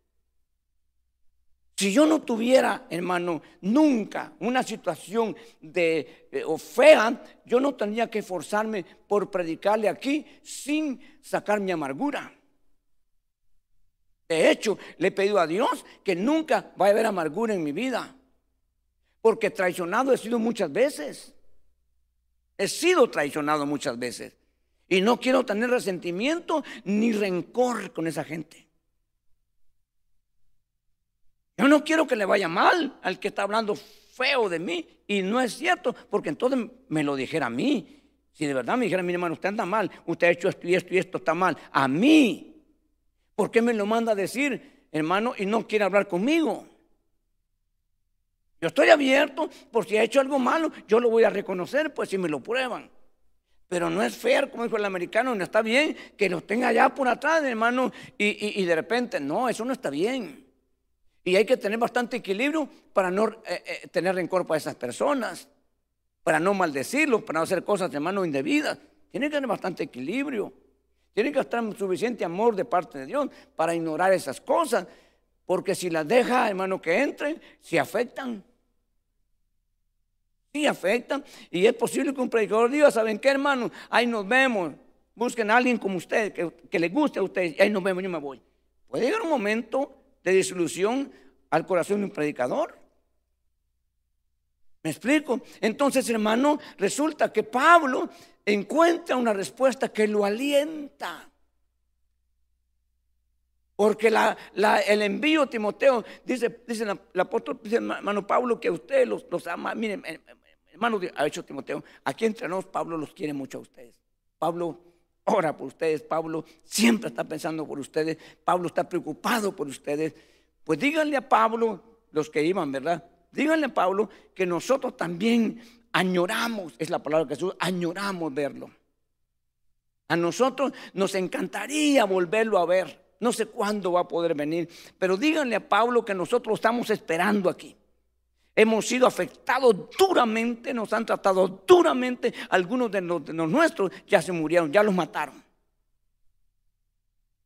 Si yo no tuviera, hermano, nunca una situación de eh, fea, yo no tendría que esforzarme por predicarle aquí sin sacar mi amargura. De hecho, le he pedido a Dios que nunca vaya a haber amargura en mi vida, porque traicionado he sido muchas veces. He sido traicionado muchas veces. Y no quiero tener resentimiento ni rencor con esa gente. Yo no quiero que le vaya mal al que está hablando feo de mí. Y no es cierto, porque entonces me lo dijera a mí. Si de verdad me dijera, mi hermano, usted anda mal, usted ha hecho esto y esto y esto está mal. A mí. ¿Por qué me lo manda a decir, hermano, y no quiere hablar conmigo? Yo estoy abierto por si ha hecho algo malo, yo lo voy a reconocer, pues si me lo prueban. Pero no es fair, como dijo el americano, no está bien que los tenga allá por atrás, hermano, y, de repente, no, eso no está bien. Y hay que tener bastante equilibrio para no eh, eh, tener rencor para esas personas, para no maldecirlos, para no hacer cosas, hermano, indebidas. Tiene que tener bastante equilibrio. Tiene que estar suficiente amor de parte de Dios para ignorar esas cosas. Porque si las deja, hermano, que entren, se afectan. Sí, afectan. Y es posible que un predicador diga, ¿saben qué, hermano? Ahí nos vemos. Busquen a alguien como usted, que, le guste a ustedes. Y ahí nos vemos, yo me voy. Puede llegar un momento de disolución al corazón de un predicador. ¿Me explico? Entonces, hermano, resulta que Pablo encuentra una respuesta que lo alienta. Porque el envío, Timoteo, dice, dice el apóstol, dice hermano Pablo, que usted los, los ama. Miren, Hermano, ha hecho Timoteo, aquí entre nosotros Pablo los quiere mucho a ustedes. Pablo ora por ustedes, Pablo siempre está pensando por ustedes, Pablo está preocupado por ustedes. Pues díganle a Pablo, los que iban, ¿verdad? Díganle a Pablo que nosotros también añoramos, es la palabra que Jesús, añoramos verlo. A nosotros nos encantaría volverlo a ver. No sé cuándo va a poder venir, pero díganle a Pablo que nosotros estamos esperando aquí. Hemos sido afectados duramente, nos han tratado duramente. Algunos de los, nuestros ya se murieron, ya los mataron.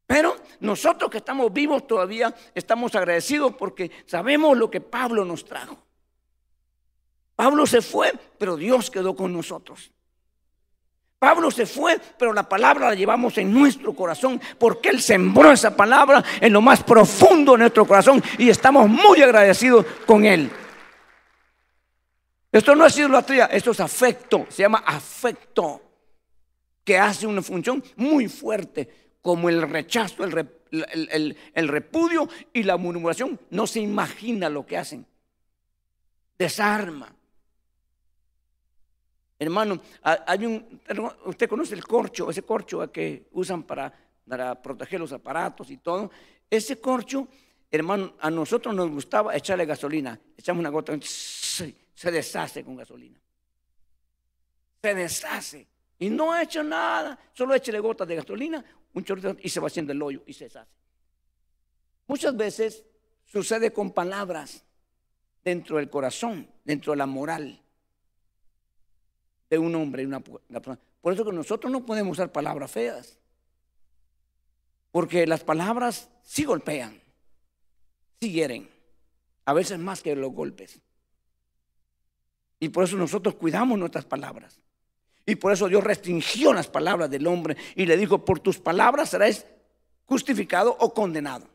Pero nosotros que estamos vivos todavía estamos agradecidos porque sabemos lo que Pablo nos trajo. Pablo se fue, pero Dios quedó con nosotros. Pablo se fue, pero la palabra la llevamos en nuestro corazón porque Él sembró esa palabra en lo más profundo de nuestro corazón y estamos muy agradecidos con Él. Esto no es idolatría, esto es afecto, se llama afecto, que hace una función muy fuerte, como el rechazo, el, repudio y la murmuración. No se imagina lo que hacen. Desarma. Hermano, hay un, usted conoce el corcho, ese corcho que usan para, para proteger los aparatos y todo. Ese corcho, hermano, a nosotros nos gustaba echarle gasolina. Echamos una gota se deshace con gasolina. Se deshace. Y no ha hecho nada. Solo échale gotas de gasolina, un chorrito y se va haciendo el hoyo y se deshace. Muchas veces sucede con palabras dentro del corazón, dentro de la moral de un hombre y una, persona. Por eso que nosotros no podemos usar palabras feas. Porque las palabras sí golpean, sí hieren, a veces más que los golpes. Y por eso nosotros cuidamos nuestras palabras. Y por eso Dios restringió las palabras del hombre y le dijo, por tus palabras serás justificado o condenado,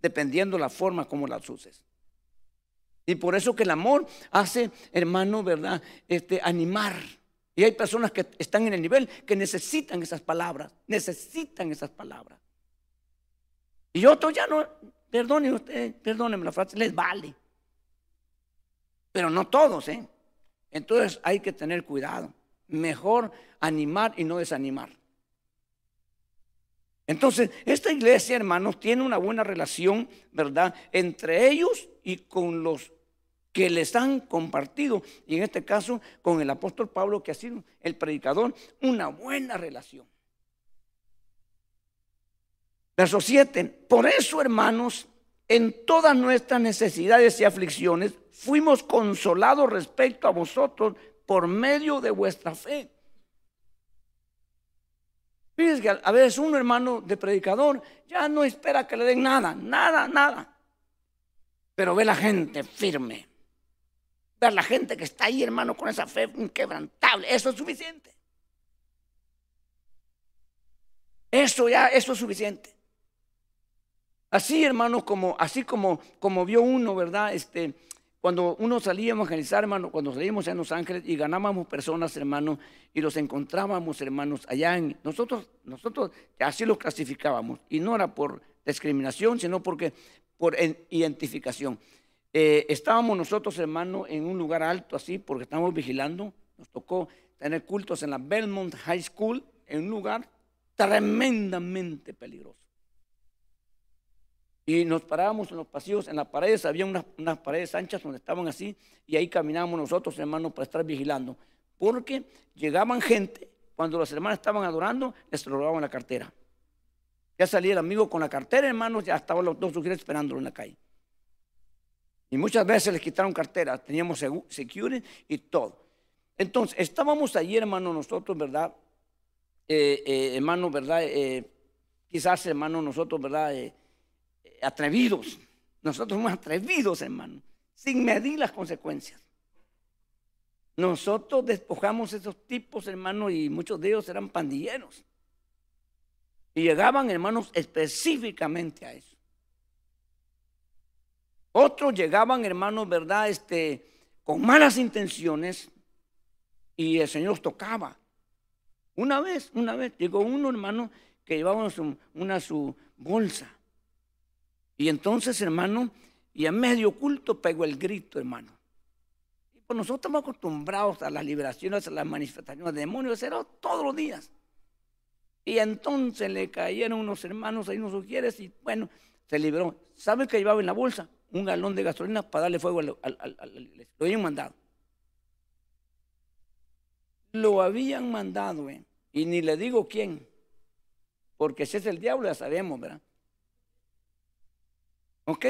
dependiendo la forma como las uses. Y por eso que el amor hace, hermano, ¿verdad? Este, animar. Y hay personas que están en el nivel que necesitan esas palabras, necesitan esas palabras. Y otros ya no, perdone usted, perdóneme la frase, les vale pero no todos, ¿eh? Entonces hay que tener cuidado. Mejor animar y no desanimar. Entonces, esta iglesia, hermanos, tiene una buena relación, ¿verdad? Entre ellos y con los que les han compartido, y en este caso con el apóstol Pablo, que ha sido el predicador, una buena relación. Verso 7, por eso, hermanos, en todas nuestras necesidades y aflicciones, fuimos consolados respecto a vosotros por medio de vuestra fe. Fíjense que a veces un hermano de predicador ya no espera que le den nada, nada, nada. Pero ve la gente firme. Ve la gente que está ahí, hermano, con esa fe inquebrantable. Eso es suficiente. Eso ya, eso es suficiente. Así, hermano, como, así como, como vio uno, ¿verdad? Este, cuando uno salía a evangelizar, hermano, cuando salíamos en Los Ángeles y ganábamos personas, hermano, y los encontrábamos, hermanos, allá en... Nosotros, nosotros así los clasificábamos. Y no era por discriminación, sino porque por identificación. Eh, estábamos nosotros, hermano, en un lugar alto así, porque estábamos vigilando. Nos tocó tener cultos en la Belmont High School, en un lugar tremendamente peligroso. Y nos parábamos en los pasillos, en las paredes, había unas, unas paredes anchas donde estaban así, y ahí caminábamos nosotros, hermanos, para estar vigilando. Porque llegaban gente, cuando los hermanos estaban adorando, les robaban la cartera. Ya salía el amigo con la cartera, hermanos, ya estaban los dos sujetos esperándolo en la calle. Y muchas veces les quitaron cartera, teníamos security y todo. Entonces, estábamos allí, hermano, nosotros, ¿verdad? Eh, eh, hermano, ¿verdad? Eh, quizás, hermano, nosotros, ¿verdad? Atrevidos. Nosotros somos atrevidos, hermano, sin medir las consecuencias. Nosotros despojamos esos tipos, hermanos, y muchos de ellos eran pandilleros. Y llegaban, hermanos, específicamente a eso. Otros llegaban, hermanos, ¿verdad? Este, con malas intenciones y el Señor tocaba. Una vez, una vez, llegó uno, hermano, que llevaba una, su bolsa. Y entonces, hermano, y a medio culto pegó el grito, hermano. Y pues nosotros estamos acostumbrados a las liberaciones, a las manifestaciones de demonios, era todos los días. Y entonces le cayeron unos hermanos ahí, unos sugieres, y bueno, se liberó. ¿Sabe qué llevaba en la bolsa? Un galón de gasolina para darle fuego al, al, lo habían mandado. Lo habían mandado, ¿eh? y ni le digo quién, porque si es el diablo ya sabemos, ¿verdad? ¿Ok?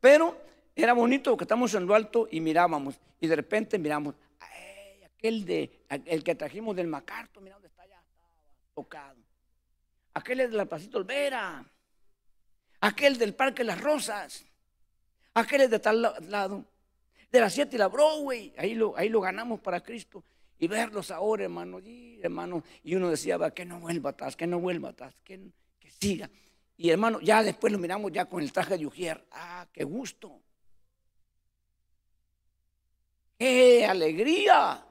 Pero era bonito porque estamos en lo alto y mirábamos, y de repente miramos, aquel de, el que trajimos del Macarto, mira dónde está allá, tocado. Aquel es de la Pasito Olvera, aquel del Parque Las Rosas, aquel es de tal lado, de la 7 y la Broadway, ahí lo, ahí lo ganamos para Cristo. Y verlos ahora, hermano, y, hermano, y uno decía, que no vuelva atrás, que no vuelva atrás, que, que siga. Y hermano, ya después lo miramos ya con el traje de Ujier. Ah, qué gusto. ¡Qué alegría!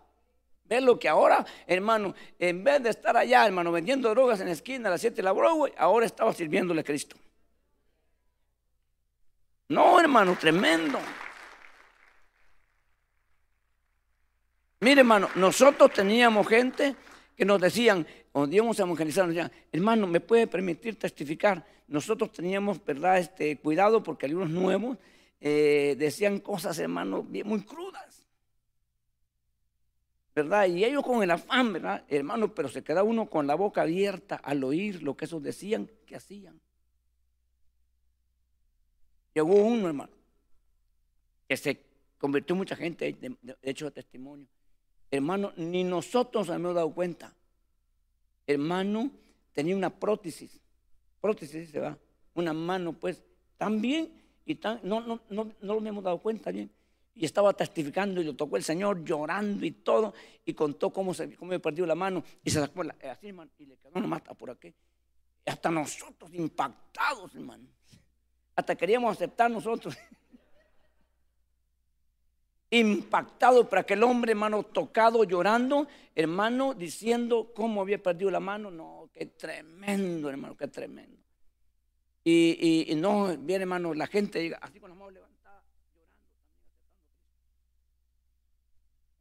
Ver lo que ahora, hermano, en vez de estar allá, hermano, vendiendo drogas en la esquina a las 7 de la Broadway, ahora estaba sirviéndole a Cristo. No, hermano, tremendo. Mire, hermano, nosotros teníamos gente que nos decían, cuando íbamos a evangelizar, nos decían, hermano, ¿me puede permitir testificar? Nosotros teníamos, ¿verdad?, este, cuidado porque algunos nuevos eh, decían cosas, hermano, muy crudas. ¿Verdad? Y ellos con el afán, ¿verdad? Hermano, pero se queda uno con la boca abierta al oír lo que esos decían que hacían. Llegó uno, hermano, que se convirtió mucha gente, de hecho, de testimonio. Hermano, ni nosotros nos hemos dado cuenta. Hermano, tenía una prótesis. Prótesis se va. Una mano, pues, también, y tan, no, no, no, no hemos dado cuenta bien. Y estaba testificando y lo tocó el Señor llorando y todo. Y contó cómo, se, cómo me perdió la mano. Y se sacó la, así, hermano, y le quedó nomás por aquí. hasta nosotros impactados, hermano. Hasta queríamos aceptar nosotros. impactado para aquel hombre, hermano, tocado, llorando, hermano, diciendo cómo había perdido la mano. No, qué tremendo, hermano, qué tremendo. Y, no, bien, hermano, la gente llega así con las manos levantadas, llorando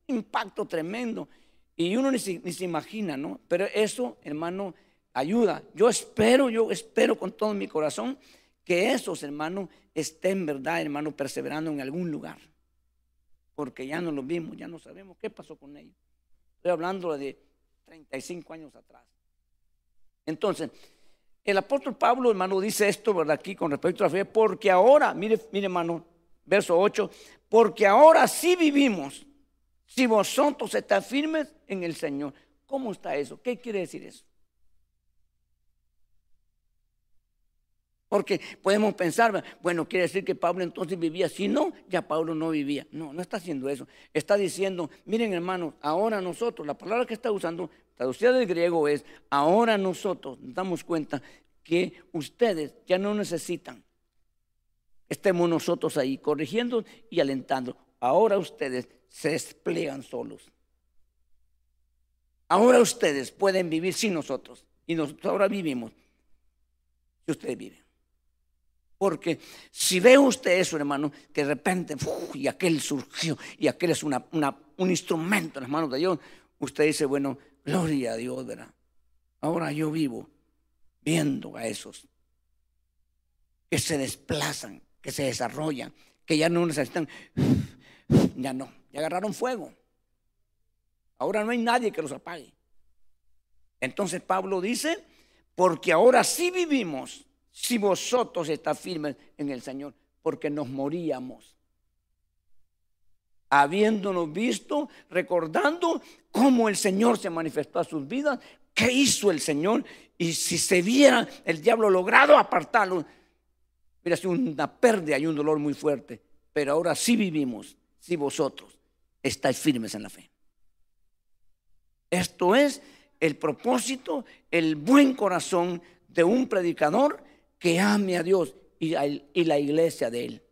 Impacto tremendo. Y uno ni se, ni se imagina, ¿no? Pero eso, hermano, ayuda. Yo espero, yo espero con todo mi corazón que esos, hermanos, estén, verdad, hermano, perseverando en algún lugar porque ya no lo vimos, ya no sabemos qué pasó con ellos. Estoy hablando de 35 años atrás. Entonces, el apóstol Pablo, hermano, dice esto, ¿verdad? Aquí con respecto a la fe, porque ahora, mire, mire, hermano, verso 8, porque ahora sí vivimos, si vosotros estáis firmes en el Señor. ¿Cómo está eso? ¿Qué quiere decir eso? Porque podemos pensar, bueno, quiere decir que Pablo entonces vivía. Si no, ya Pablo no vivía. No, no está haciendo eso. Está diciendo, miren hermanos, ahora nosotros, la palabra que está usando, traducida del griego es, ahora nosotros nos damos cuenta que ustedes ya no necesitan. Estemos nosotros ahí corrigiendo y alentando. Ahora ustedes se despliegan solos. Ahora ustedes pueden vivir sin nosotros. Y nosotros ahora vivimos. Si ustedes viven. Porque si ve usted eso, hermano, que de repente, y aquel surgió, y aquel es un instrumento en las manos de Dios, usted dice, bueno, gloria a Dios, ¿verdad? Ahora yo vivo viendo a esos. que se desplazan, que se desarrollan, que ya no necesitan, ya no, ya agarraron fuego. Ahora no hay nadie que los apague. Entonces Pablo dice, porque ahora sí vivimos si vosotros estáis firmes en el Señor, porque nos moríamos. Habiéndonos visto, recordando cómo el Señor se manifestó a sus vidas, qué hizo el Señor, y si se viera el diablo logrado apartarlo, mira, es una pérdida y un dolor muy fuerte, pero ahora sí vivimos si vosotros estáis firmes en la fe. Esto es el propósito, el buen corazón de un predicador que ame a Dios y, la iglesia de él.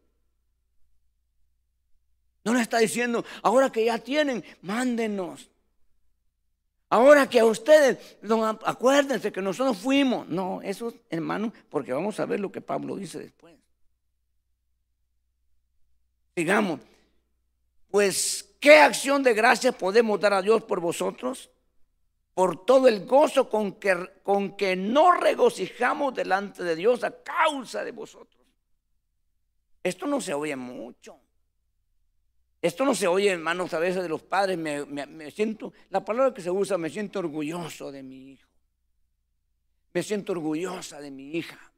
No le está diciendo, ahora que ya tienen, mándenos. Ahora que a ustedes, acuérdense que nosotros fuimos. No, eso, hermano, porque vamos a ver lo que Pablo dice después. Digamos, pues, ¿qué acción de gracia podemos dar a Dios por vosotros? Por todo el gozo con que, con que nos regocijamos delante de Dios a causa de vosotros. Esto no se oye mucho. Esto no se oye, hermanos, a veces de los padres. Me, siento, la palabra que se usa, me siento orgulloso de mi hijo. Me siento orgullosa de mi hija.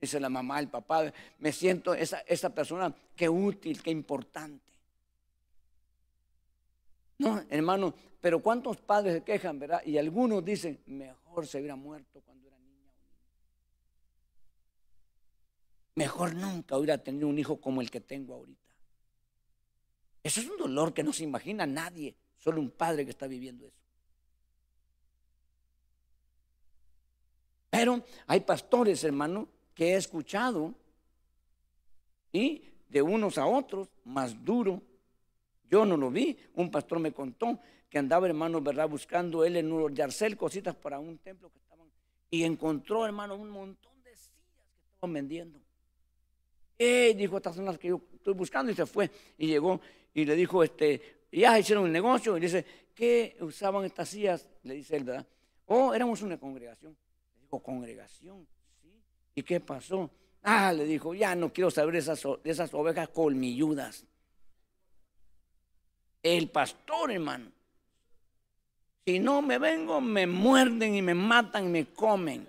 Dice la mamá, el papá. Me siento esa, esa persona que útil, que importante. No, hermano, pero ¿cuántos padres se quejan, verdad? Y algunos dicen, mejor se hubiera muerto cuando era niña. Mejor nunca hubiera tenido un hijo como el que tengo ahorita. Eso es un dolor que no se imagina nadie, solo un padre que está viviendo eso. Pero hay pastores, hermano, que he escuchado y de unos a otros, más duro, yo no lo vi. Un pastor me contó que andaba, hermano, ¿verdad? Buscando él en un yarcel cositas para un templo que estaban. Y encontró, hermano, un montón de sillas que estaban vendiendo. Y dijo, estas son las que yo estoy buscando. Y se fue. Y llegó y le dijo, este, ya hicieron el negocio. Y dice, ¿qué usaban estas sillas? Le dice él, ¿verdad? Oh, éramos una congregación. Le dijo, ¿congregación? Sí. ¿Y qué pasó? Ah, le dijo, ya no quiero saber esas, esas ovejas colmilludas el pastor, hermano. Si no me vengo, me muerden y me matan y me comen.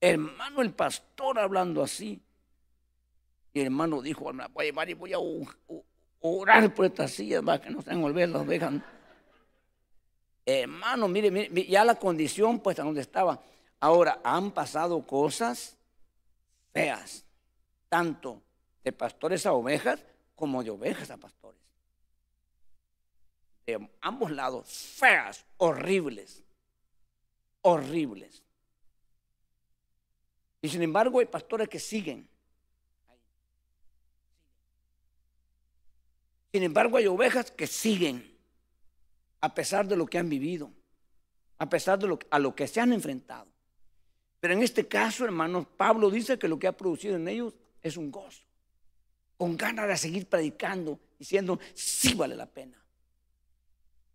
Hermano, el pastor hablando así. Y el hermano dijo, voy a llevar y voy a orar por estas sillas para que no se volver las ovejas. Hermano, mire, mire, ya la condición pues donde estaba. Ahora, han pasado cosas feas, tanto de pastores a ovejas como de ovejas a pastores de ambos lados, feas, horribles, horribles. Y sin embargo hay pastores que siguen. Sin embargo hay ovejas que siguen, a pesar de lo que han vivido, a pesar de lo, a lo que se han enfrentado. Pero en este caso, hermanos, Pablo dice que lo que ha producido en ellos es un gozo, con ganas de seguir predicando, diciendo, sí vale la pena.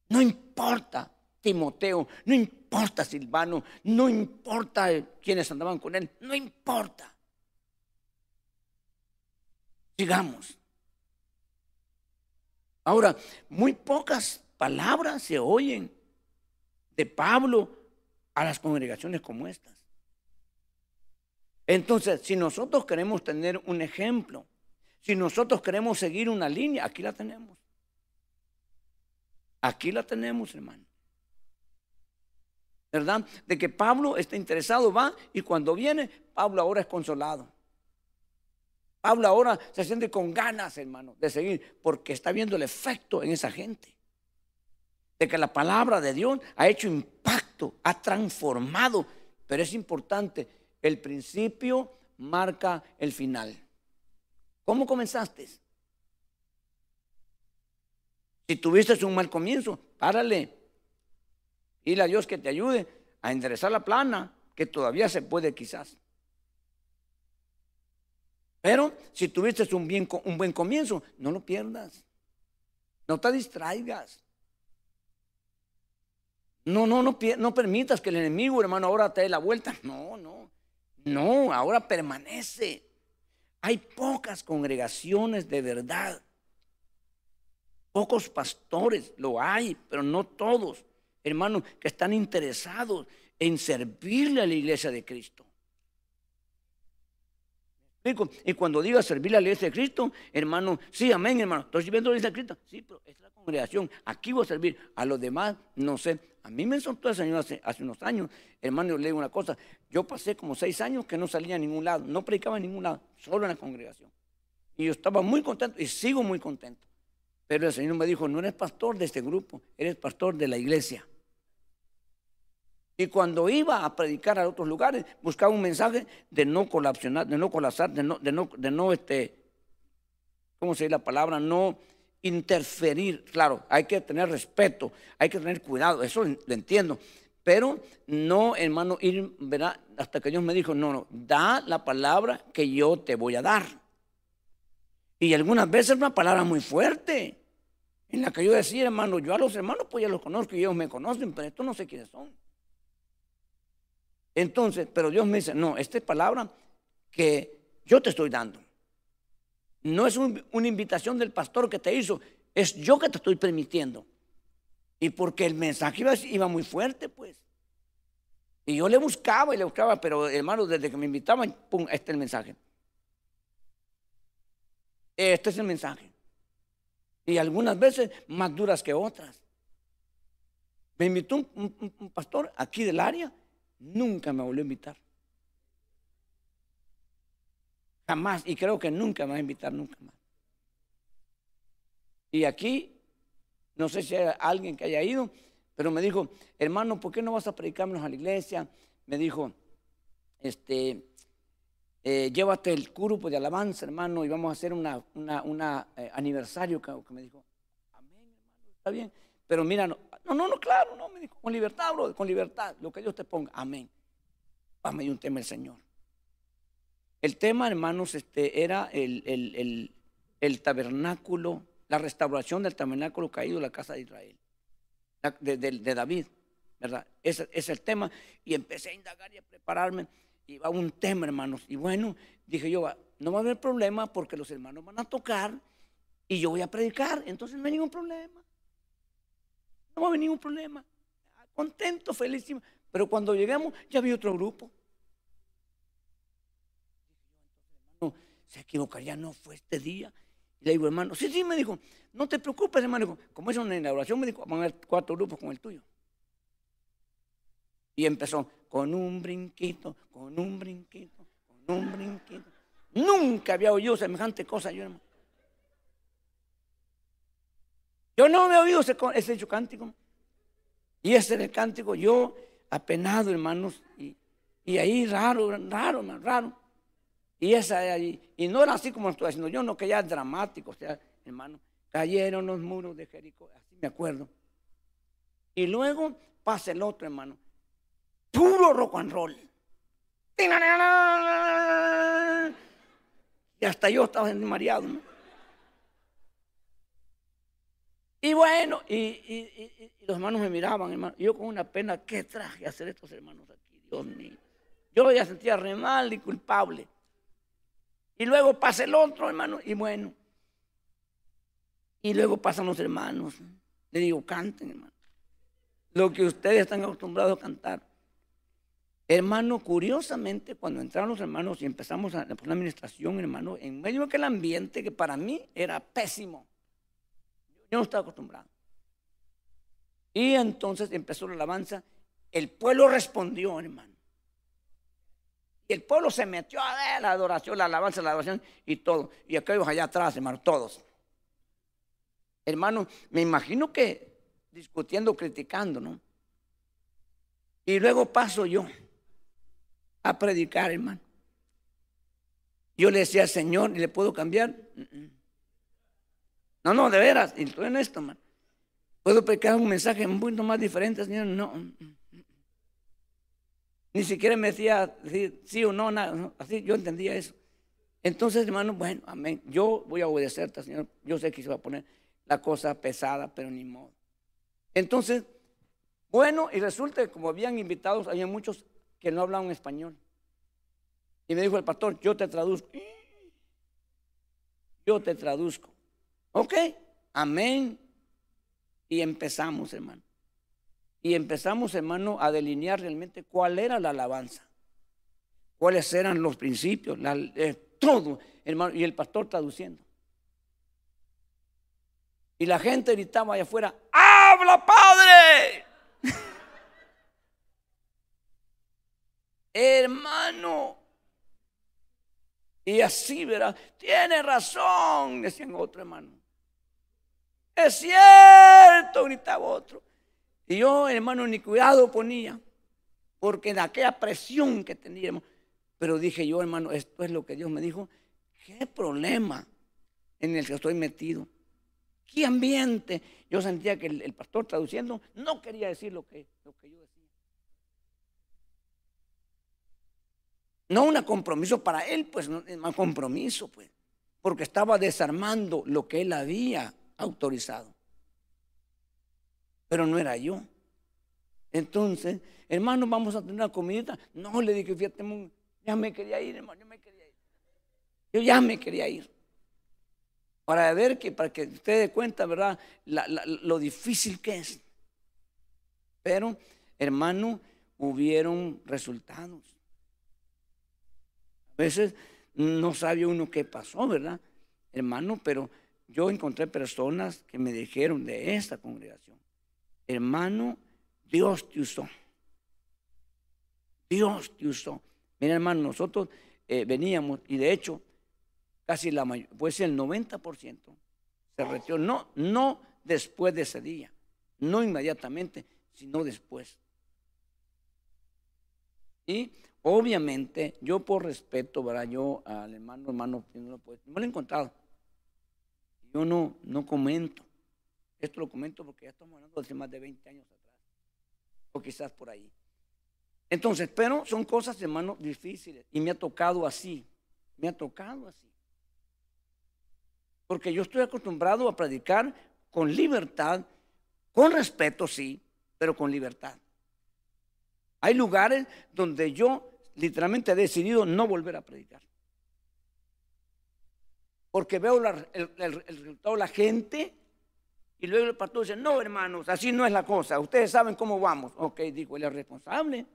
No importa Timoteo, no importa Silvano, no importa quienes andaban con él, no importa. Sigamos. Ahora, muy pocas palabras se oyen de Pablo a las congregaciones como estas. Entonces, si nosotros queremos tener un ejemplo, si nosotros queremos seguir una línea, aquí la tenemos. Aquí la tenemos, hermano. ¿Verdad? De que Pablo está interesado, va, y cuando viene, Pablo ahora es consolado. Pablo ahora se siente con ganas, hermano, de seguir, porque está viendo el efecto en esa gente. De que la palabra de Dios ha hecho impacto, ha transformado. Pero es importante, el principio marca el final. ¿Cómo comenzaste? Si tuviste un mal comienzo, párale. Dile a Dios que te ayude a enderezar la plana, que todavía se puede quizás. Pero si tuviste un, bien, un buen comienzo, no lo pierdas. No te distraigas. No, no, no, no permitas que el enemigo, hermano, ahora te dé la vuelta. No, no. No, ahora permanece. Hay pocas congregaciones de verdad. Pocos pastores, lo hay, pero no todos, hermanos, que están interesados en servirle a la iglesia de Cristo. Y cuando diga servirle a la iglesia de Cristo, hermano, sí, amén, hermano, estoy sirviendo a la iglesia de Cristo. Sí, pero es la congregación, aquí voy a servir. A los demás, no sé. A mí me soltó el Señor hace, unos años. Hermano, yo le digo una cosa. Yo pasé como seis años que no salía a ningún lado, no predicaba en ningún lado, solo en la congregación. Y yo estaba muy contento y sigo muy contento. Pero el Señor me dijo, no eres pastor de este grupo, eres pastor de la iglesia. Y cuando iba a predicar a otros lugares, buscaba un mensaje de no colapsar, de no colapsar, de no, de no, de no este, ¿cómo se dice la palabra? No interferir. Claro, hay que tener respeto, hay que tener cuidado, eso lo entiendo. Pero no, hermano, ir, hasta que Dios me dijo, no, no, da la palabra que yo te voy a dar. Y algunas veces una palabra muy fuerte, en la que yo decía, hermano, yo a los hermanos pues ya los conozco y ellos me conocen, pero estos no sé quiénes son. Entonces, pero Dios me dice, no, esta es palabra que yo te estoy dando. No es una invitación del pastor que te hizo, es yo que te estoy permitiendo. Y porque el mensaje iba, iba muy fuerte, pues. Y yo le buscaba y le buscaba, pero hermano, desde que me invitaban, pum, este es el mensaje. Este es el mensaje. Y algunas veces más duras que otras. Me invitó un pastor aquí del área nunca me volvió a invitar. Jamás, y creo que nunca me va a invitar, nunca más. Y aquí, no sé si hay alguien que haya ido, pero me dijo, hermano, ¿por qué no vas a predicarnos a la iglesia? Me dijo, este, eh, llévate el grupo de alabanza, hermano, y vamos a hacer una, una, eh, aniversario que, me dijo, amén, hermano, está bien. Pero mira, no, no, no, claro, no, me dijo, con libertad, bro, con libertad, lo que Dios te ponga, amén. Para mí un tema el Señor. El tema, hermanos, este, era el, tabernáculo, la restauración del tabernáculo caído de la casa de Israel, de, David, ¿verdad? Ese es el tema. Y empecé a indagar y a prepararme. Y va un tema, hermanos. Y bueno, dije yo, no va a haber problema porque los hermanos van a tocar y yo voy a predicar. Entonces no hay ningún problema. No va a haber ningún problema. Contento, felicísimo. Pero cuando llegamos, ya vi otro grupo. Hermano, se equivocaría, no fue este día. Y le digo, hermano, sí, sí, me dijo, no te preocupes, hermano. Como es una inauguración, me dijo, van a haber cuatro grupos con el tuyo. Y empezó con un brinquito, con un brinquito, con un brinquito. Nunca había oído semejante cosa yo, hermano. Yo no he oído ese, ese hecho cántico. Y ese era el cántico, yo apenado, hermanos, y, ahí raro, raro, raro. Y esa ahí, y no era así como estoy haciendo yo, no que ya es dramático, o sea, hermano, cayeron los muros de Jericó, así me acuerdo. Y luego pasa el otro, hermano, puro rock and roll. Y hasta yo estaba mareado. Y bueno, y, los hermanos me miraban, hermano. yo con una pena, ¿qué traje a hacer estos hermanos aquí? Dios mío. Yo ya sentía re mal y culpable. Y luego pasa el otro, hermano, y bueno. Y luego pasan los hermanos. Le digo, canten, hermano. Lo que ustedes están acostumbrados a cantar. Hermano, curiosamente, cuando entraron los hermanos y empezamos a, la administración, hermano, en medio de aquel ambiente que para mí era pésimo yo no estaba acostumbrado. Y entonces empezó la alabanza. El pueblo respondió, hermano. Y el pueblo se metió a ver la adoración, la alabanza, la adoración y todo. Y aquellos allá atrás, hermano, todos. Hermano, me imagino que discutiendo, criticando, ¿no? Y luego paso yo a predicar, hermano. Yo le decía Señor, ¿y le puedo cambiar? Mm, mm. No, no, de veras, y estoy en esto, man. Puedo predicar un mensaje un poquito más diferente, Señor, no. Ni siquiera me decía sí o no, nada, así yo entendía eso. Entonces, hermano, bueno, amén. Yo voy a obedecerte, Señor. Yo sé que se va a poner la cosa pesada, pero ni modo. Entonces, bueno, y resulta que como habían invitados, había muchos que no hablaban español. Y me dijo el pastor, yo te traduzco. Yo te traduzco. Ok, amén. Y empezamos, hermano. Y empezamos, hermano, a delinear realmente cuál era la alabanza. Cuáles eran los principios, eh, todo, hermano. Y el pastor traduciendo. Y la gente gritaba allá afuera, ¡habla, Padre! Hermano. Y así, verá, tiene razón, decían otro hermano. Es cierto, gritaba otro. Y yo, hermano, ni cuidado ponía, porque en aquella presión que teníamos. Pero dije yo, hermano, esto es lo que Dios me dijo. ¿Qué problema en el que estoy metido? ¿Qué ambiente? Yo sentía que el, pastor traduciendo no quería decir lo que, lo que yo decía. No un compromiso para él, pues no más compromiso, pues, porque estaba desarmando lo que él había autorizado. Pero no era yo. Entonces, hermano, vamos a tener una comidita. No, le dije, fíjate, ya me quería ir, hermano, yo me quería ir. Yo ya me quería ir. Para ver que, para que usted dé cuenta, ¿verdad? lo difícil que es. Pero, hermano, hubieron resultados. A veces no sabe uno qué pasó, ¿verdad? Hermano, pero yo encontré personas que me dijeron de esta congregación, hermano, Dios te usó. Dios te usó. Mira, hermano, nosotros eh, veníamos y de hecho, casi la mayor, pues el 90% se retiró, no, no después de ese día, no inmediatamente, sino después. Y obviamente, yo por respeto, ¿verdad? Yo al hermano, hermano, no lo, no lo he encontrado. Yo no, no comento. Esto lo comento porque ya estamos hablando de más de 20 años atrás. O quizás por ahí. Entonces, pero son cosas, hermano, difíciles. Y me ha tocado así. Me ha tocado así. Porque yo estoy acostumbrado a predicar con libertad, con respeto, sí, pero con libertad. Hay lugares donde yo literalmente he decidido no volver a predicar porque veo el, resultado de la gente y luego el pastor dice, no hermanos, así no es la cosa, ustedes saben cómo vamos. Ok, digo, él es responsable.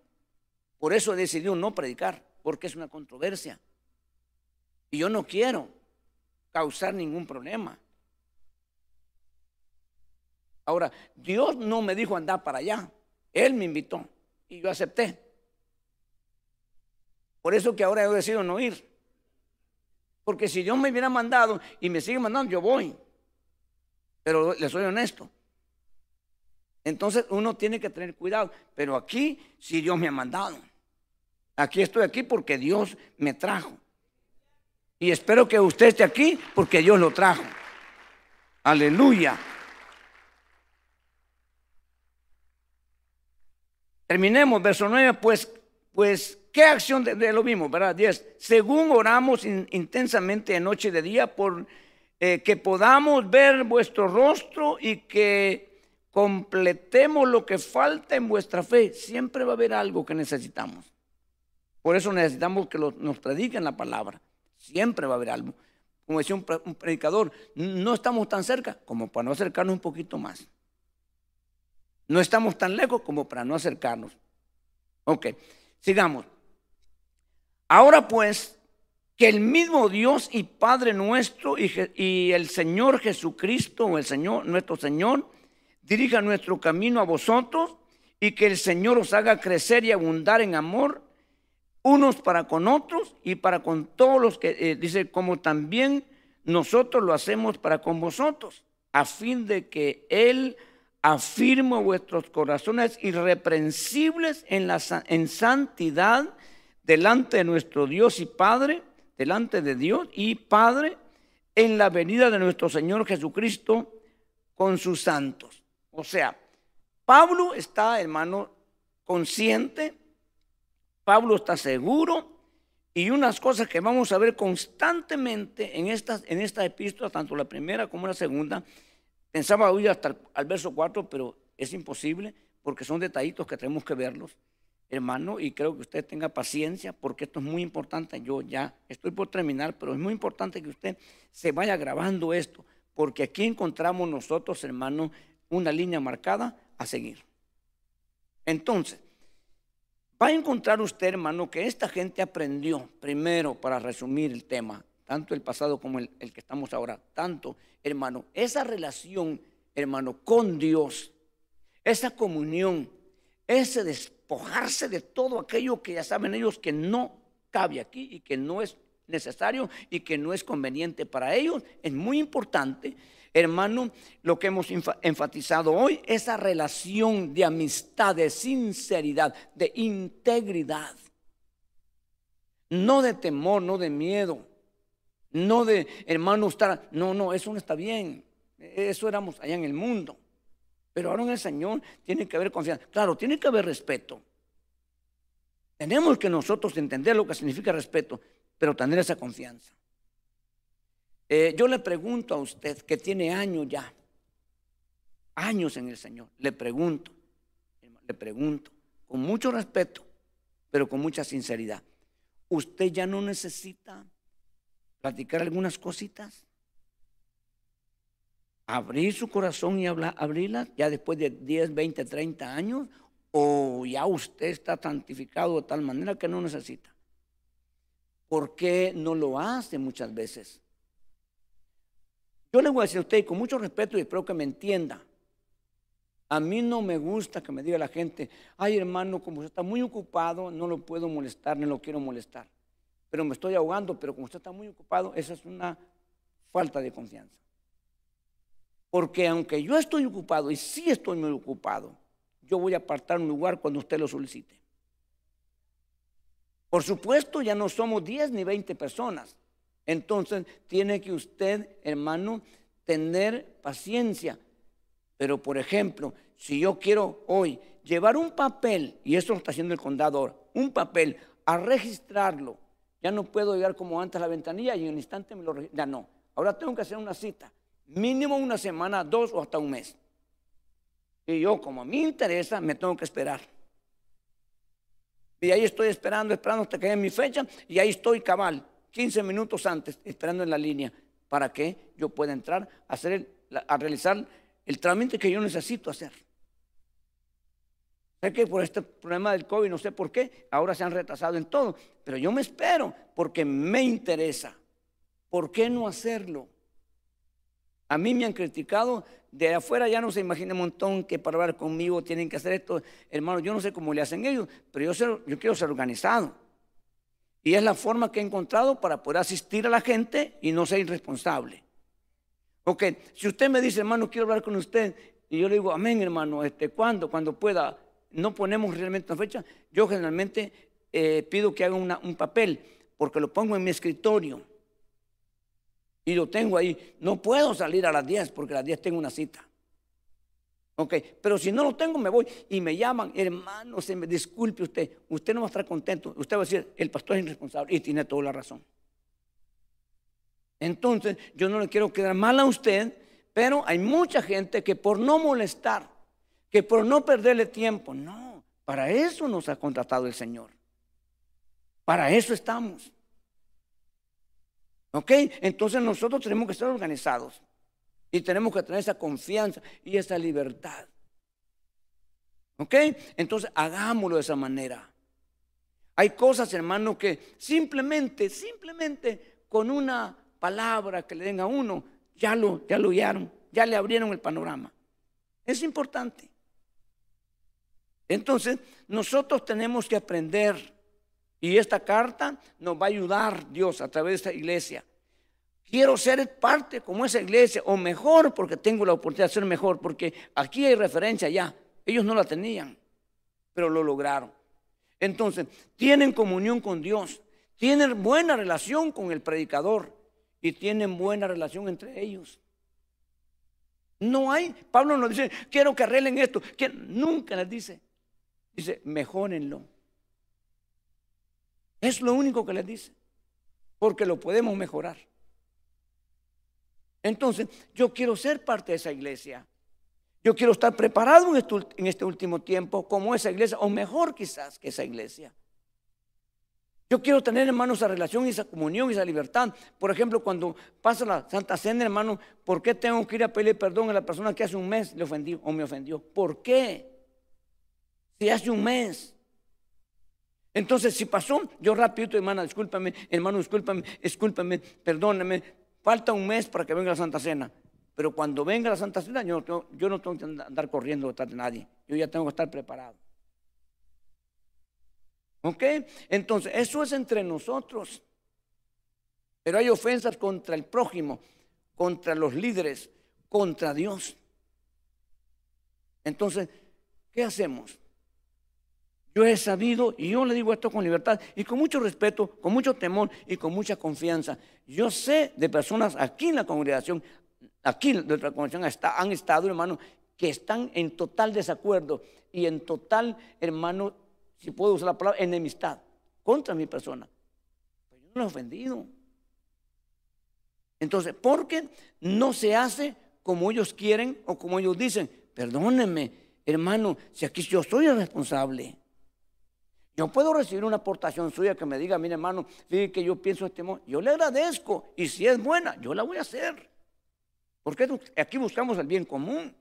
Por eso decidió no predicar, porque es una controversia. Y yo no quiero causar ningún problema. Ahora, Dios no me dijo andar para allá, Él me invitó y yo acepté. Por eso que ahora he decidido no ir. Porque si Dios me hubiera mandado y me sigue mandando, yo voy. Pero le soy honesto. Entonces uno tiene que tener cuidado. Pero aquí, si Dios me ha mandado. Aquí estoy aquí porque Dios me trajo. Y espero que usted esté aquí porque Dios lo trajo. Aleluya. Terminemos, verso 9, pues, pues ¿Qué acción de, lo mismo, verdad? 10. Según oramos intensamente de noche y de día por eh, que podamos ver vuestro rostro y que completemos lo que falta en vuestra fe. Siempre va a haber algo que necesitamos. Por eso necesitamos que nos prediquen la palabra. Siempre va a haber algo. Como decía un, un predicador, no estamos tan cerca como para no acercarnos un poquito más. No estamos tan lejos como para no acercarnos. Ok, sigamos. Ahora pues, que el mismo Dios y Padre nuestro y, el Señor Jesucristo, o el Señor, nuestro Señor, dirija nuestro camino a vosotros y que el Señor os haga crecer y abundar en amor unos para con otros y para con todos los que, eh, dice, como también nosotros lo hacemos para con vosotros, a fin de que Él afirme vuestros corazones irreprensibles en, la, en santidad delante de nuestro Dios y Padre, delante de Dios y Padre, en la venida de nuestro Señor Jesucristo con sus santos. O sea, Pablo está, hermano, consciente, Pablo está seguro, y unas cosas que vamos a ver constantemente en estas, en esta epístola, tanto la primera como la segunda, pensaba hoy hasta el, al verso 4, pero es imposible porque son detallitos que tenemos que verlos. Hermano, y creo que usted tenga paciencia porque esto es muy importante. Yo ya estoy por terminar, pero es muy importante que usted se vaya grabando esto, porque aquí encontramos nosotros, hermano, una línea marcada a seguir. Entonces, va a encontrar usted, hermano, que esta gente aprendió, primero, para resumir el tema, tanto el pasado como el, el que estamos ahora, tanto, hermano, esa relación, hermano, con Dios, esa comunión, ese despojarse de todo aquello que ya saben ellos que no cabe aquí y que no es necesario y que no es conveniente para ellos, es muy importante. Hermano, lo que hemos enfatizado hoy, esa relación de amistad, de sinceridad, de integridad. No de temor, no de miedo, no de hermano estar, no, no, eso no está bien. Eso éramos allá en el mundo. Pero ahora en el Señor tiene que haber confianza. Claro, tiene que haber respeto. Tenemos que nosotros entender lo que significa respeto, pero tener esa confianza. Eh, yo le pregunto a usted que tiene años ya, años en el Señor, le pregunto, le pregunto, con mucho respeto, pero con mucha sinceridad, ¿usted ya no necesita platicar algunas cositas? Abrir su corazón y hablar, abrirla ya después de 10, 20, 30 años, o ya usted está santificado de tal manera que no necesita. ¿Por qué no lo hace muchas veces? Yo le voy a decir a usted con mucho respeto y espero que me entienda. A mí no me gusta que me diga la gente, ay hermano, como usted está muy ocupado, no lo puedo molestar, no lo quiero molestar. Pero me estoy ahogando, pero como usted está muy ocupado, esa es una falta de confianza. Porque aunque yo estoy ocupado y sí estoy muy ocupado, yo voy a apartar un lugar cuando usted lo solicite. Por supuesto, ya no somos 10 ni 20 personas. Entonces, tiene que usted, hermano, tener paciencia. Pero, por ejemplo, si yo quiero hoy llevar un papel, y eso lo está haciendo el condador, un papel a registrarlo, ya no puedo llegar como antes a la ventanilla y en un instante me lo Ya no. Ahora tengo que hacer una cita mínimo una semana, dos o hasta un mes. Y yo, como a mí interesa, me tengo que esperar. Y ahí estoy esperando, esperando hasta que llegue mi fecha, y ahí estoy cabal, 15 minutos antes, esperando en la línea, para que yo pueda entrar a, hacer a realizar el trámite que yo necesito hacer. Sé que por este problema del COVID, no sé por qué, ahora se han retrasado en todo, pero yo me espero porque me interesa. ¿Por qué no hacerlo? A mí me han criticado, de afuera ya no se imagina un montón que para hablar conmigo tienen que hacer esto. Hermano, yo no sé cómo le hacen ellos, pero yo, quiero ser organizado. Y es la forma que he encontrado para poder asistir a la gente y no ser irresponsable. Ok, si usted me dice, hermano, quiero hablar con usted, y yo le digo, amén, hermano, este, ¿cuándo? Cuando pueda. No ponemos realmente una fecha. Yo generalmente eh, pido que haga un papel, porque lo pongo en mi escritorio y lo tengo ahí. No puedo salir a las 10 porque a las 10 tengo una cita. Ok, pero si no lo tengo, me voy y me llaman, hermano, se me disculpe usted, usted no va a estar contento. Usted va a decir, el pastor es irresponsable y tiene toda la razón. Entonces, yo no le quiero quedar mal a usted, pero hay mucha gente que por no molestar, que por no perderle tiempo, no, para eso nos ha contratado el Señor. Para eso estamos. ¿Ok? Entonces nosotros tenemos que estar organizados y tenemos que tener esa confianza y esa libertad. ¿Ok? Entonces hagámoslo de esa manera. Hay cosas, hermano, que simplemente, simplemente con una palabra que le den a uno, ya lo, ya lo guiaron, ya le abrieron el panorama. Es importante. Entonces, nosotros tenemos que aprender y esta carta nos va a ayudar Dios a través de esta iglesia. Quiero ser parte como esa iglesia, o mejor, porque tengo la oportunidad de ser mejor, porque aquí hay referencia ya. Ellos no la tenían, pero lo lograron. Entonces, tienen comunión con Dios, tienen buena relación con el predicador y tienen buena relación entre ellos. No hay, Pablo nos dice, quiero que arreglen esto, que nunca les dice, dice, mejórenlo. Es lo único que les dice, porque lo podemos mejorar. Entonces, yo quiero ser parte de esa iglesia. Yo quiero estar preparado en este, este último tiempo como esa iglesia, o mejor quizás que esa iglesia. Yo quiero tener, hermano, esa relación, esa comunión, esa libertad. Por ejemplo, cuando pasa la Santa Cena, hermano, ¿por qué tengo que ir a pedir perdón a la persona que hace un mes le ofendió o me ofendió? ¿Por qué? Si hace un mes. Entonces, si pasó, yo rapidito, hermana, discúlpame, hermano, discúlpame, discúlpame, perdóname, falta un mes para que venga la Santa Cena. Pero cuando venga la Santa Cena, yo no tengo, yo no tengo que andar corriendo detrás de nadie. Yo ya tengo que estar preparado. ¿Ok? Entonces, eso es entre nosotros. Pero hay ofensas contra el prójimo, contra los líderes, contra Dios. Entonces, ¿qué hacemos? Yo he sabido, y yo le digo esto con libertad y con mucho respeto, con mucho temor y con mucha confianza. Yo sé de personas aquí en la congregación, aquí en nuestra congregación han estado, hermano, que están en total desacuerdo y en total, hermano, si puedo usar la palabra, enemistad contra mi persona. Pero yo no lo he ofendido. Entonces, ¿por qué no se hace como ellos quieren o como ellos dicen? Perdónenme, hermano, si aquí yo soy el responsable. Yo puedo recibir una aportación suya que me diga, mire hermano, fíjate que yo pienso este modo. Yo le agradezco y si es buena, yo la voy a hacer. Porque aquí buscamos el bien común.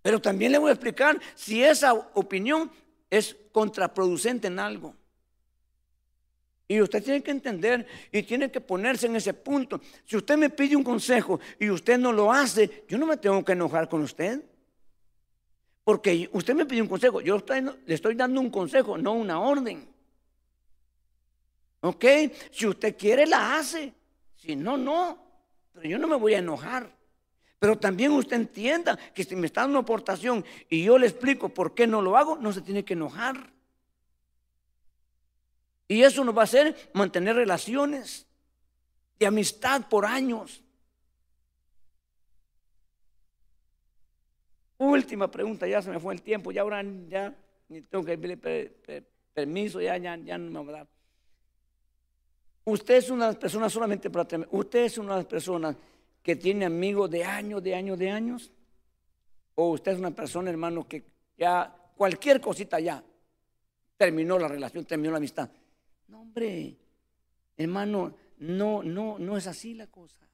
Pero también le voy a explicar si esa opinión es contraproducente en algo. Y usted tiene que entender y tiene que ponerse en ese punto. Si usted me pide un consejo y usted no lo hace, yo no me tengo que enojar con usted. Porque usted me pide un consejo, yo le estoy dando un consejo, no una orden. ¿Ok? Si usted quiere, la hace. Si no, no. Pero yo no me voy a enojar. Pero también usted entienda que si me está dando una aportación y yo le explico por qué no lo hago, no se tiene que enojar. Y eso nos va a hacer mantener relaciones de amistad por años. Última pregunta, ya se me fue el tiempo, ya ahora ya tengo que pedir permiso, ya, ya, ya no me va a dar. Usted es una de las personas solamente para usted es una de las personas que tiene amigos de años, de años, de años? ¿O usted es una persona, hermano, que ya cualquier cosita ya terminó la relación, terminó la amistad? No, hombre, hermano, no, no, no es así la cosa.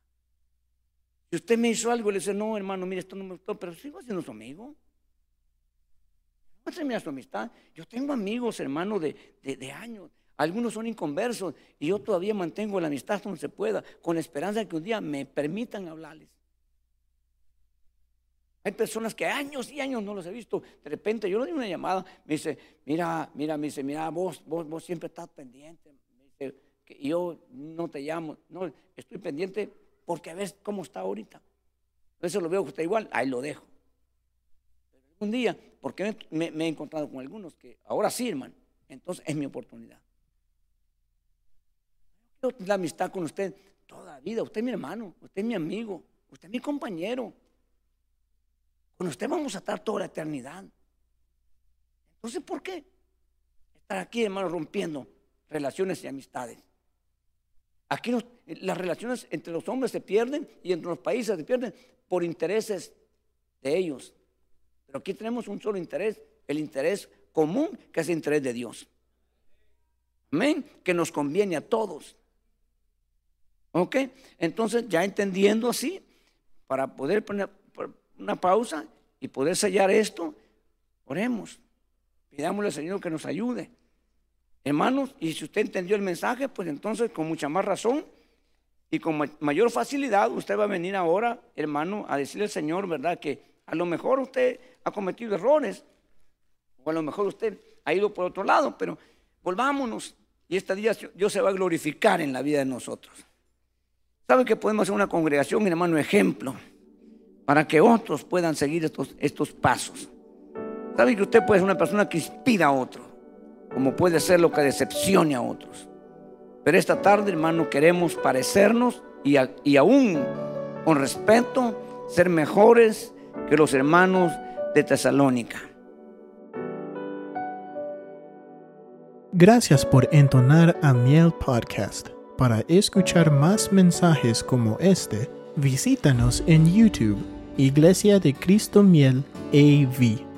Si usted me hizo algo, le dice, no, hermano, mire, esto no me gustó, pero sigo siendo su amigo. No termina su amistad. Yo tengo amigos, hermano, de, de, años. Algunos son inconversos y yo todavía mantengo la amistad donde se pueda, con esperanza de que un día me permitan hablarles. Hay personas que años y años no los he visto. De repente yo le doy una llamada, me dice, mira, mira, me dice, mira, vos, vos, vos siempre estás pendiente. Me dice, que yo no te llamo. No, estoy pendiente porque ves cómo está ahorita. Eso lo veo que está igual, ahí lo dejo. Pero un día, porque me, he encontrado con algunos que ahora sí, hermano, entonces es mi oportunidad la amistad con usted toda la vida. Usted es mi hermano, usted es mi amigo, usted es mi compañero. Con usted vamos a estar toda la eternidad. Entonces, ¿por qué estar aquí, hermano, rompiendo relaciones y amistades? Aquí las relaciones entre los hombres se pierden y entre los países se pierden por intereses de ellos. Pero aquí tenemos un solo interés, el interés común, que es el interés de Dios. Amén, que nos conviene a todos. ¿Ok? Entonces, ya entendiendo así, para poder poner una pausa y poder sellar esto, oremos. Pidámosle al Señor que nos ayude. Hermanos, y si usted entendió el mensaje, pues entonces con mucha más razón y con mayor facilidad usted va a venir ahora, hermano, a decirle al Señor, ¿verdad? Que a lo mejor usted ha cometido errores, o a lo mejor usted ha ido por otro lado, pero volvámonos y este día Dios se va a glorificar en la vida de nosotros. ¿Sabe que podemos hacer una congregación, hermano, ejemplo? Para que otros puedan seguir estos, estos pasos. ¿Sabe que usted puede ser una persona que inspira a otro? Como puede ser lo que decepcione a otros. Pero esta tarde, hermano, queremos parecernos y, y aún con respeto ser mejores que los hermanos de Tesalónica. Gracias por entonar a Miel Podcast. Para escuchar más mensajes como este, visítanos en YouTube Iglesia de Cristo Miel AV